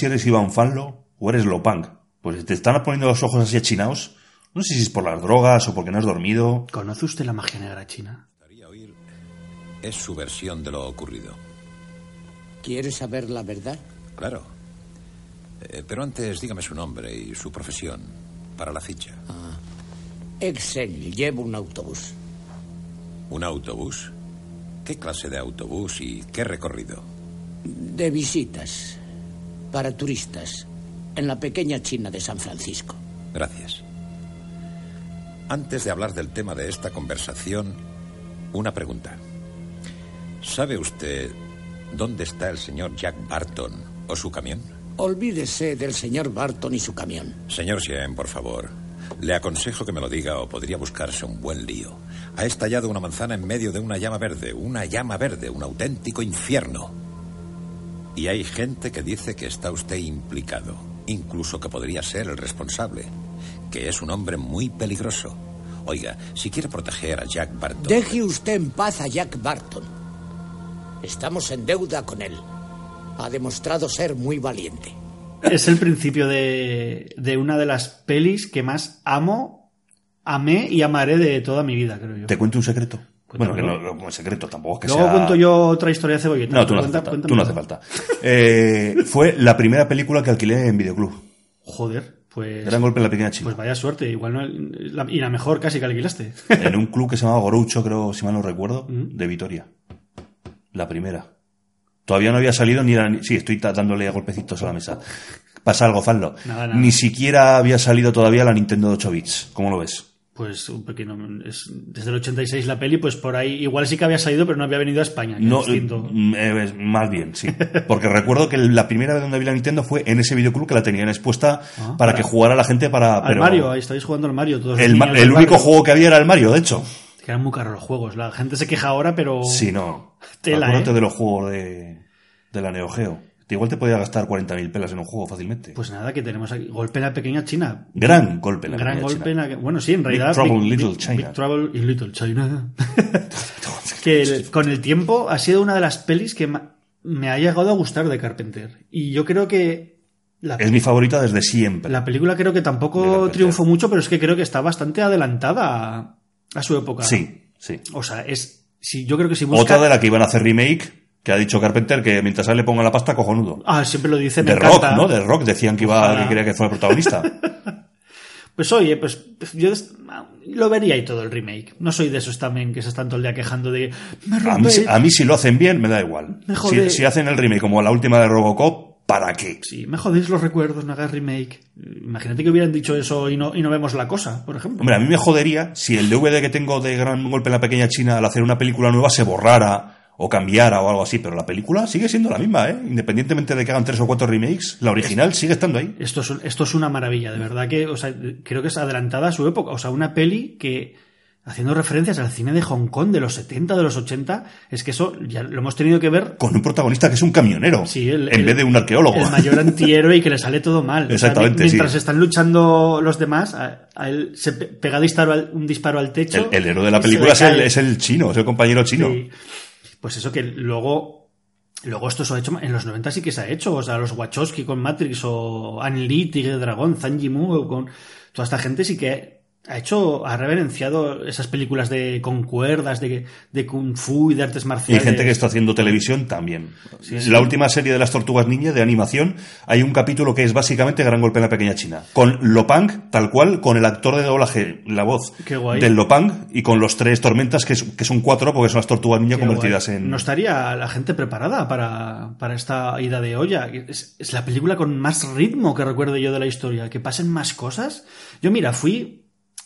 Si eres Iván Fanlo o eres Lopang. Pues te están poniendo los ojos así achinados. No sé si es por las drogas o porque no has dormido.
¿Conoce usted la magia negra china?
Es su versión de lo ocurrido.
¿Quiere saber la verdad?
Claro. Eh, pero antes dígame su nombre y su profesión para la ficha.
Ah. Excel, llevo un autobús.
¿Un autobús? ¿Qué clase de autobús y qué recorrido?
De visitas. Para turistas. En la pequeña China de San Francisco.
Gracias. Antes de hablar del tema de esta conversación, una pregunta. ¿Sabe usted dónde está el señor Jack Barton o su camión?
Olvídese del señor Barton y su camión.
Señor Sien, por favor. Le aconsejo que me lo diga o podría buscarse un buen lío. Ha estallado una manzana en medio de una llama verde, una llama verde, un auténtico infierno. Y hay gente que dice que está usted implicado, incluso que podría ser el responsable, que es un hombre muy peligroso. Oiga, si quiere proteger a Jack Barton...
Deje usted en paz a Jack Barton. Estamos en deuda con él. Ha demostrado ser muy valiente.
Es el principio de, de una de las pelis que más amo, amé y amaré de toda mi vida, creo yo.
¿Te cuento un secreto? Bueno, que no, un secreto tampoco es que
Luego
sea...
cuento yo otra historia de cebolleta.
No, tú no hace falta.
cuéntame.
Tú no hace falta. Eh, fue la primera película que alquilé en videoclub.
Joder, pues...
Gran golpe en la pequeña China.
Pues vaya suerte, igual no... la- y la mejor casi que alquilaste.
en un club que se llamaba Goroucho, creo, si mal no recuerdo,
Mm.
de Vitoria. La primera. Todavía no había salido ni la... Sí, estoy dándole golpecitos a la mesa. Pasa algo, Fanlo. Ni siquiera había salido todavía la Nintendo de 8 bits. ¿Cómo lo ves?
Pues un pequeño... Es desde el 86 la peli, pues por ahí... Igual sí que había salido, pero no había venido a España.
No, mm, eh, más bien, sí. Porque recuerdo que la primera vez donde vi la Nintendo fue en ese videoclub que la tenían expuesta
Ah,
para
para-
que jugara la gente para...
Al
pero
Mario, ahí estáis jugando al Mario. Todos los
el, el
del
único juego que había era el Mario, de hecho.
Que eran muy caros los juegos. La gente se queja ahora, pero...
Sí, no.
Tela,
Acuérdate
¿eh?
de los juegos de, de la Neo Geo. Igual te podía gastar 40.000 pelas en un juego fácilmente.
Pues nada, que tenemos aquí. Golpe en la pequeña China.
Gran golpe en la
Gran
pequeña
golpe
China.
en la... Bueno, sí, en
Big
realidad...
Trouble in
Big-
Little
Big-
China.
Big Trouble in Little China. que el- con el tiempo ha sido una de las pelis que me ha llegado a gustar de Carpenter. Y yo creo que... La,
Es mi favorita desde siempre.
la película creo que tampoco triunfó mucho, pero es que creo que está bastante adelantada a, a su época.
Sí, sí.
O sea, es... Si, yo creo que si busca...
Otra de la que iban a hacer remake, que ha dicho Carpenter que mientras a él le ponga la pasta, cojonudo.
Ah, siempre lo dice, me
De
encanta.
Rock, ¿no? De Rock decían que iba,
Ojalá.
que quería que fuera protagonista.
Pues oye, pues yo des- lo vería y todo el remake. No soy de esos también que se están todo el día quejando de... Me
A mí, a mí si lo hacen bien, me da igual.
Me
Si, si hacen el remake como la última de Robocop, ¿para qué?
Sí, me jodéis los recuerdos, no hagas remake. Imagínate que hubieran dicho eso y no, y no vemos la cosa, por ejemplo.
Hombre, a mí me jodería si el DVD que tengo de Gran Golpe en la Pequeña China al hacer una película nueva se borrara o cambiara o algo así, pero la película sigue siendo la misma, ¿eh? Independientemente de que hagan tres o cuatro remakes, la original sigue estando ahí.
Esto es, esto es una maravilla, de verdad que, o sea, creo que es adelantada a su época. O sea, una peli que, haciendo referencias al cine de Hong Kong de los 70, de los 80, es que eso ya lo hemos tenido que ver
Con un protagonista que es un camionero,
Sí, el-
en
el-
vez de un arqueólogo.
El mayor antihéroe y que le sale todo mal. O sea,
Exactamente,
mi- mientras
sí.
están luchando los demás, a, a él se pe- pega disparo al- un disparo al techo.
El, el héroe de la película es el, es el chino, es el compañero chino.
Sí. Pues eso que luego. Luego esto se ha hecho. En los 90 sí que se ha hecho. O sea, los Wachowski con Matrix o Anne Lee, Tigre Dragón, Zhang Yimou, con toda esta gente sí que ha hecho. Ha reverenciado esas películas de con cuerdas, de, de Kung Fu y de artes
Y hay
marciales.
gente que está haciendo televisión también.
Sí, sí.
La última serie de las Tortugas Ninja de animación, hay un capítulo que es básicamente Gran Golpe en la Pequeña China. Con Lopang, tal cual, con el actor de doblaje, la voz
Qué guay.
del Lopang, y con los tres tormentas, que, es- que son cuatro, porque son las Tortugas Ninja
Qué
convertidas
guay.
en...
No estaría la gente preparada para, para esta ida de olla. Es, es la película con más ritmo que recuerdo yo de la historia. Que pasen más cosas. Yo, mira, fui.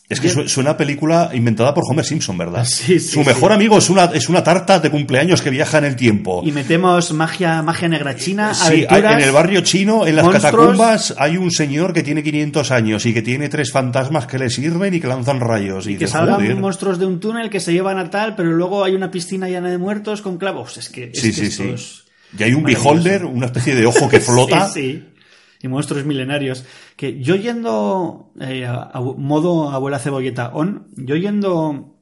Es que su- suena a película inventada por Homer Simpson, ¿verdad?
Sí, sí,
Su mejor
sí.
amigo es una, es una tarta de cumpleaños que viaja en el tiempo.
Y metemos magia, magia negra china,
Sí, hay- en el barrio chino, en las
monstruos.
catacumbas, hay un señor que tiene 500 años y que tiene tres fantasmas que le sirven y que lanzan rayos. Y,
que
dices,
salgan monstruos de un túnel que se llevan a tal, pero luego hay una piscina llena de muertos con clavos. Es que, es
Sí,
que
sí,
esto
sí.
es
Y hay un beholder, una especie de ojo que flota.
sí, sí. Y monstruos milenarios. Que yo yendo eh, a, a modo abuela cebolleta on, yo yendo.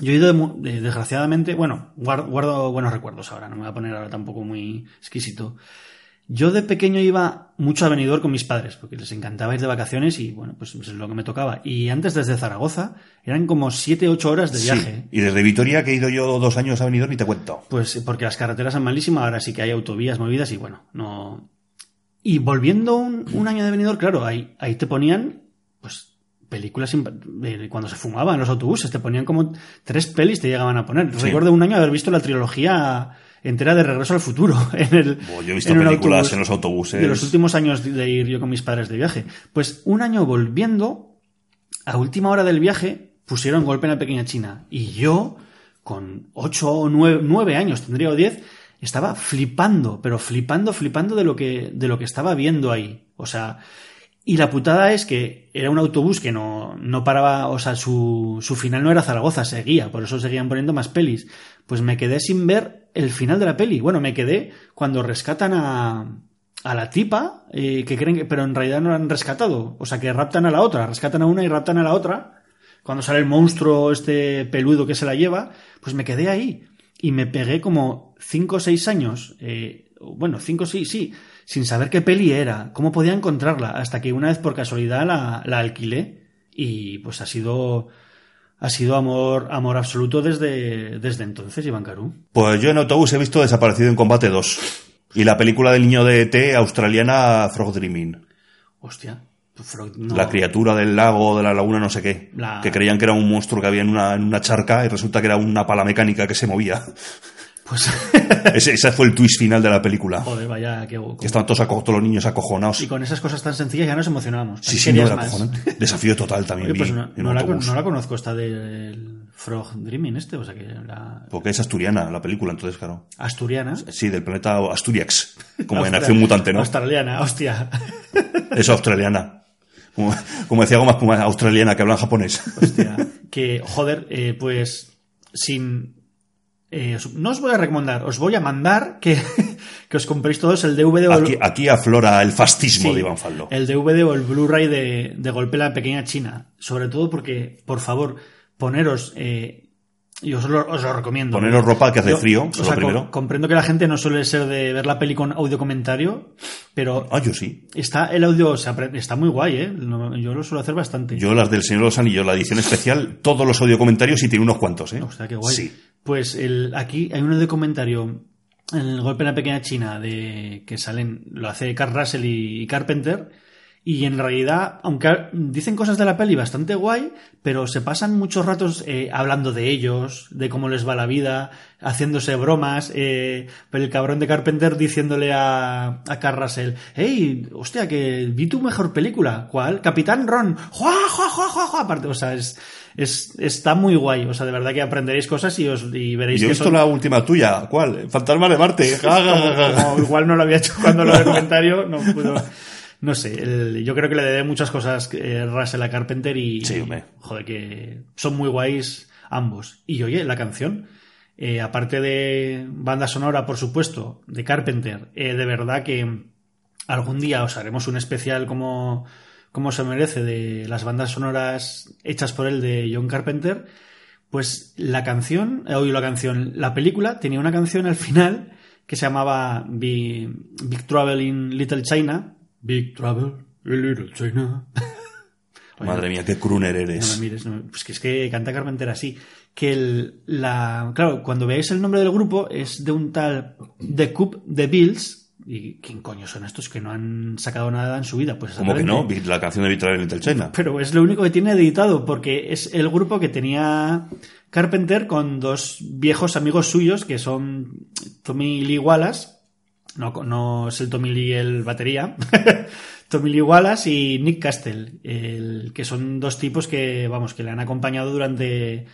Yo he ido, de desgraciadamente, bueno, guardo, guardo buenos recuerdos ahora, no me voy a poner ahora tampoco muy exquisito. Yo de pequeño iba mucho a Benidorm con mis padres, porque les encantaba ir de vacaciones y bueno, pues es lo que me tocaba. Y antes desde Zaragoza eran como 7, 8 horas de viaje.
Sí. Y desde Vitoria, que he ido yo dos años a Benidorm, ni te cuento.
Pues porque las carreteras son malísimas, ahora sí que hay autovías movidas y bueno, no... Y volviendo un, un año de Benidorm, claro, ahí, ahí te ponían, pues, películas cuando se fumaban los autobuses, te ponían como tres pelis te llegaban a poner.
Sí.
Recuerdo un año haber visto la trilogía entera de Regreso al Futuro en el
Oh, yo he visto
en
películas
autobús
en los autobuses.
de los últimos años de ir yo con mis padres de viaje. Pues un año volviendo, a última hora del viaje, pusieron golpe en la pequeña China. Y yo, con ocho o nueve, nueve años, tendría o diez, estaba flipando, pero flipando, flipando de lo que, de lo que estaba viendo ahí. O sea, y la putada es que era un autobús que no, no paraba, o sea, su, su final no era Zaragoza, seguía, por eso seguían poniendo más pelis. Pues me quedé sin ver el final de la peli. Bueno, me quedé cuando rescatan a, a la tipa, eh, que creen que, pero en realidad no la han rescatado. O sea, que raptan a la otra, rescatan a una y raptan a la otra. Cuando sale el monstruo este peludo que se la lleva, pues me quedé ahí. Y me pegué como cinco o seis años, eh, bueno, cinco sí, sí, sin saber qué peli era, cómo podía encontrarla, hasta que una vez por casualidad la, la alquilé y pues ha sido ha sido amor amor absoluto desde, desde entonces, Iván Carú.
Pues yo en autobús he visto Desaparecido en Combate 2. Y la película del niño de ET australiana Frog Dreaming.
Hostia. No.
La criatura del lago, de la laguna, no sé qué.
La-
Que creían que era un monstruo que había en una, en una charca y resulta que era una pala mecánica que se movía.
Pues,
ese, ese fue el twist final de la película.
joder, vaya, que
Que estaban todos, aco- todos los niños acojonados.
Y con esas cosas tan sencillas ya nos emocionábamos.
Sí,
¿Qué
sí, no, era acojonante. Desafío total también
Oye, pues
vi
no, la,
autobús.
no la conozco esta del Frog Dreaming este, o sea que la
Porque es asturiana la película, entonces, claro.
asturiana.
Sí, del planeta Asturiax. Como en Acción Mutante, ¿no?
Australiana, hostia.
Es australiana. Como, como decía Goma Espuma, australiana, que hablan japonés.
Hostia. Que, joder, eh, pues sin... eh, no os voy a recomendar, os voy a mandar que, que os compréis todos el DVD o el,
Aquí, aquí aflora el fascismo
Sí,
de Iván Faldo.
el DVD o el Blu-ray de, de Golpe la Pequeña China. Sobre todo porque, por favor, poneros... eh, y os lo, os lo recomiendo.
Poneros ropa que hace
Yo,
frío,
o sea,
primero.
comprendo que la gente no suele ser de ver la peli con audio comentario, pero
Ah, yo sí.
está el audio se está muy guay, ¿eh? Yo lo suelo hacer bastante.
Yo las del Señor de los Anillos, la edición especial, todos los audio comentarios y tiene unos cuantos, ¿eh?
Hostia, qué guay.
Sí.
Pues el, aquí hay uno de comentario en el golpe en la pequeña China de que salen, lo hace Carl Russell y, y Carpenter. Y en realidad, aunque dicen cosas de la peli bastante guay, pero se pasan muchos ratos eh, hablando de ellos, de cómo les va la vida, haciéndose bromas, eh, pero el cabrón de Carpenter diciéndole a, a Carl Russell, hey, hostia, que vi tu mejor película, ¿cuál? Capitán Ron, ¡Jua, jua, jua, jua, jua! Aparte, o sea, es, es, está muy guay, o sea, de verdad que aprenderéis cosas y, os, y veréis
Yo he
que
visto
son-
la última tuya. ¿Cuál? Fantasma de Marte. Ja, ja, ja, ja, ja.
como igual no lo había hecho cuando lo del comentario, no pudo. No sé, el- yo creo que le debe muchas cosas eh, Russell a Carpenter y.
Sí.
Joder, que son muy guays ambos. Y oye, la canción, eh, aparte de banda sonora, por supuesto, de Carpenter, eh, de verdad que algún día os haremos un especial como, como se merece de las bandas sonoras hechas por él de John Carpenter. Pues la canción, eh, oye, la canción, la película tenía una canción al final que se llamaba Big, Big Trouble in Little China. Big Trouble in Little China. Oye,
Madre mía, qué crooner
no
eres.
me mires, no me- pues que es que canta Carpenter así. Que el, la, claro, cuando veáis el nombre del grupo es de un tal The Cup The Bills. ¿Y quién coño son estos que no han sacado nada en su vida? Pues
¿Cómo que no? La canción de Victoria Little China.
Pero es lo único que tiene editado, porque es el grupo que tenía Carpenter con dos viejos amigos suyos, que son Tommy Lee Wallace, no, no es el Tommy Lee el batería, Tommy Lee Wallace y Nick Castle, el, que son dos tipos que, vamos, que le han acompañado durante...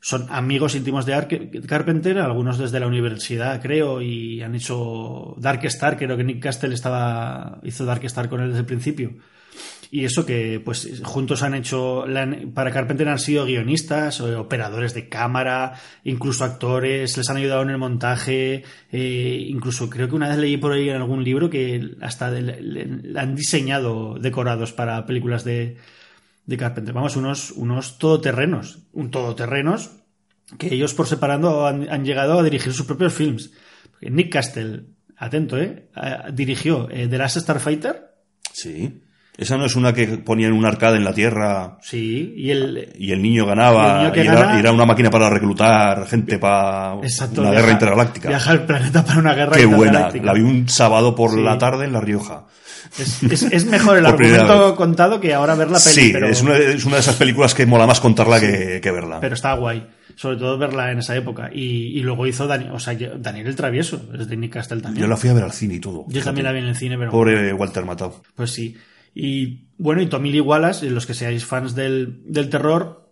Son amigos íntimos de Carpenter, algunos desde la universidad, creo, y han hecho Dark Star, creo que Nick Castle estaba, hizo Dark Star con él desde el principio. Y eso que, pues, juntos han hecho, para Carpenter han sido guionistas, o operadores de cámara, incluso actores, les han ayudado en el montaje, eh, incluso creo que una vez leí por ahí en algún libro que hasta han diseñado decorados para películas de, de Carpenter. Vamos, unos, unos todoterrenos, un todoterrenos que ellos por separado han, llegado a dirigir sus propios films. Nick Castle atento, ¿eh? Eh, Dirigió eh, The Last Starfighter.
Sí. Esa no es una que ponían un arcade en la Tierra
Sí, y el...
y el niño ganaba
Y el niño que
y era,
gana-
y era una máquina para reclutar gente para
Exacto,
una guerra intergaláctica.
Viaja al planeta para una guerra
Qué buena.
intergaláctica.
La vi un sábado por
Sí.
la tarde en La Rioja.
Es, es- es mejor el argumento contado que ahora ver la peli.
sí,
pero,
es, una, es una de esas películas que mola más contarla que, que verla.
pero está guay. Sobre todo verla en esa época. Y, y luego hizo Dani, o sea, Daniel el Travieso, es de Nick Castle también.
Yo la fui a ver al cine y todo.
Yo también la vi en el cine, pero...
Pobre Walter Matthau.
Pues sí. Y bueno, y Tommy Lee Wallace, los que seáis fans del, del terror,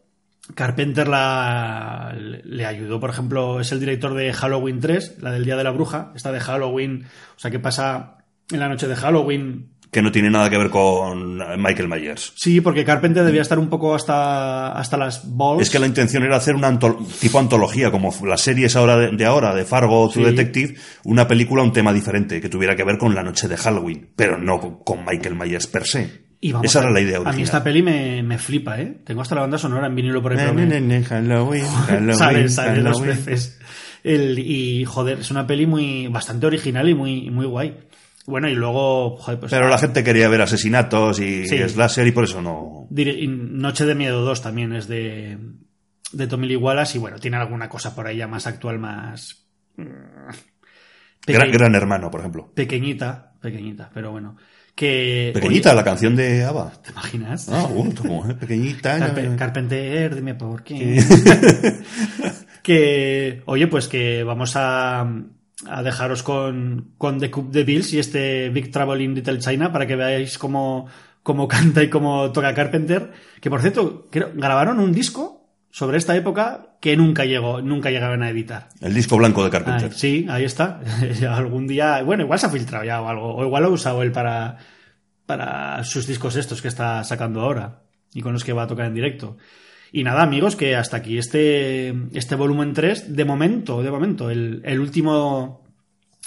Carpenter la, le ayudó, por ejemplo, es el director de Halloween 3, la del Día de la Bruja, esta de Halloween, o sea, que pasa en la noche de Halloween.
Que no tiene nada que ver con Michael Myers.
Sí, porque Carpenter debía estar un poco hasta, hasta las balls.
Es que la intención era hacer una anto- tipo antología, como las series ahora de, de ahora, de Fargo, True
Sí.
Detective, una película, un tema diferente, que tuviera que ver con la noche de Halloween, pero no con, con Michael Myers per se.
Y vamos
Esa
a-
era la idea
A
original.
mí esta peli me, me flipa, ¿eh? Tengo hasta la banda sonora en vinilo por ahí. pero me-
Ne, ne, ne, Halloween, Halloween,
salen, salen dos veces. El, y joder, es una peli muy bastante original y muy, muy guay. Bueno, y luego, joder, pues.
Pero la gente quería ver asesinatos y
Sí.
slasher y por eso no.
Y Noche de Miedo 2 también es de, de Tommy Lee Wallace y bueno, tiene alguna cosa por ahí ya más actual, más. mm,
Gran, Gran Hermano, por ejemplo.
Pequeñita, pequeñita, pero bueno. Que.
Pequeñita,
oye,
la canción de ABBA.
¿Te imaginas?
Ah, bueno, como, eh, pequeñita.
Carpe- Carpenter, dime por qué. que, oye, pues que vamos a, a dejaros con, con The Cup de Bills y este Big Trouble in Little China para que veáis cómo, cómo canta y cómo toca Carpenter. Que por cierto, creo, grabaron un disco sobre esta época que nunca llegó, nunca llegaron a editar.
El disco blanco de Carpenter.
Ay, sí, ahí está. Algún día, bueno, igual se ha filtrado ya o algo, o igual lo ha usado él para, para sus discos estos que está sacando ahora y con los que va a tocar en directo. Y nada, amigos, que hasta aquí este, este volumen 3, de momento, de momento, el, el último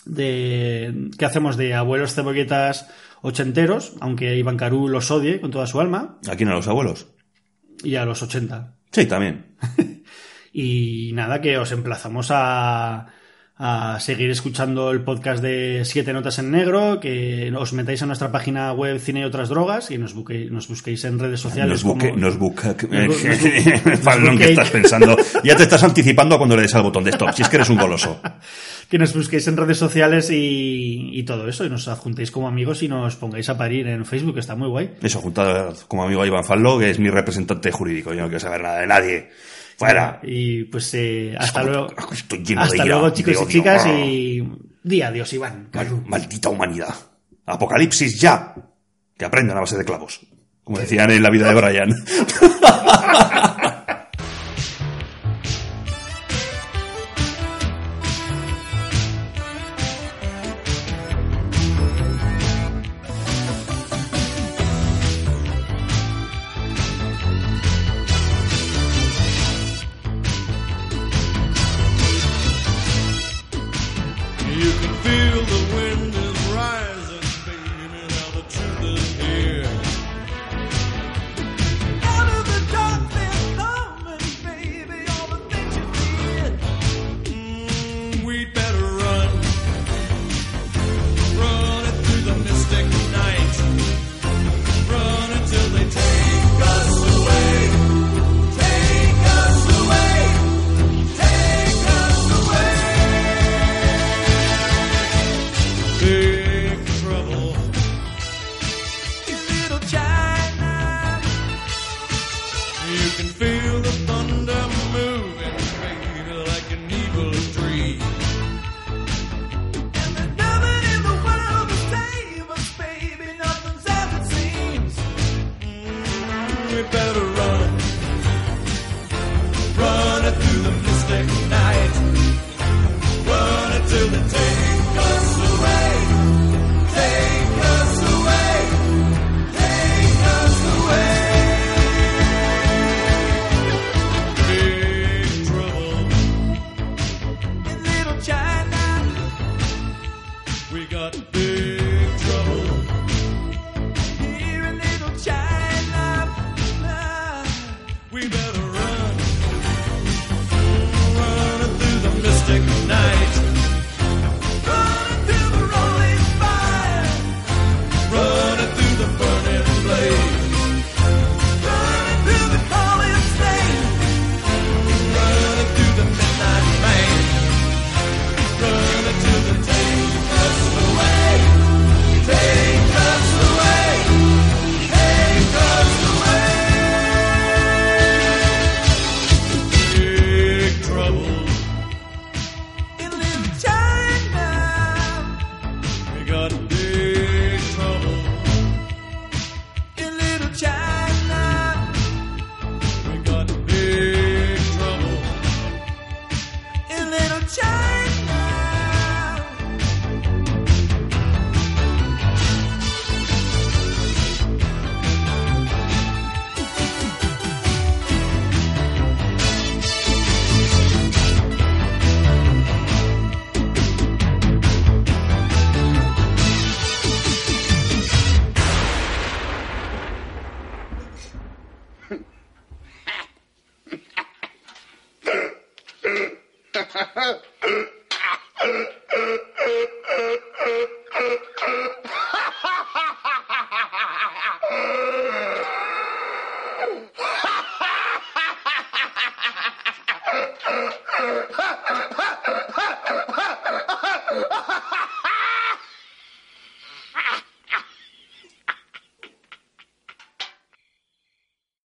de, que hacemos de abuelos cebolletas ochenteros, aunque Iván Carú los odie con toda su alma,
¿A quién? ¿A los abuelos?
y a los 80.
Sí, también.
Y nada, que os emplazamos a, a seguir escuchando el podcast de Siete Notas en Negro, que os metáis a nuestra página web Cine y otras drogas y nos, buque- nos busquéis en redes sociales.
Nos buque,
como-
nos buca,
Nos bu- nos bu-
Pablo, ¿en
nos
qué estás pensando? Ya te estás anticipando cuando le des al botón de stop, si es que eres un goloso.
que nos busquéis en redes sociales y, y todo eso, y nos adjuntéis como amigos y nos pongáis a parir en Facebook, está muy guay.
Eso, juntado como amigo a Iván Fallo, que es mi representante jurídico. Yo no quiero saber nada de nadie. Fuera.
Y pues eh, hasta luego.
Estoy lleno de
Hasta
ira,
luego,
de
chicos y chicas, y di adiós, Iván.
Mal- maldita humanidad. Apocalipsis ya. Que aprendan a base de clavos. Como decían en la vida de Brian.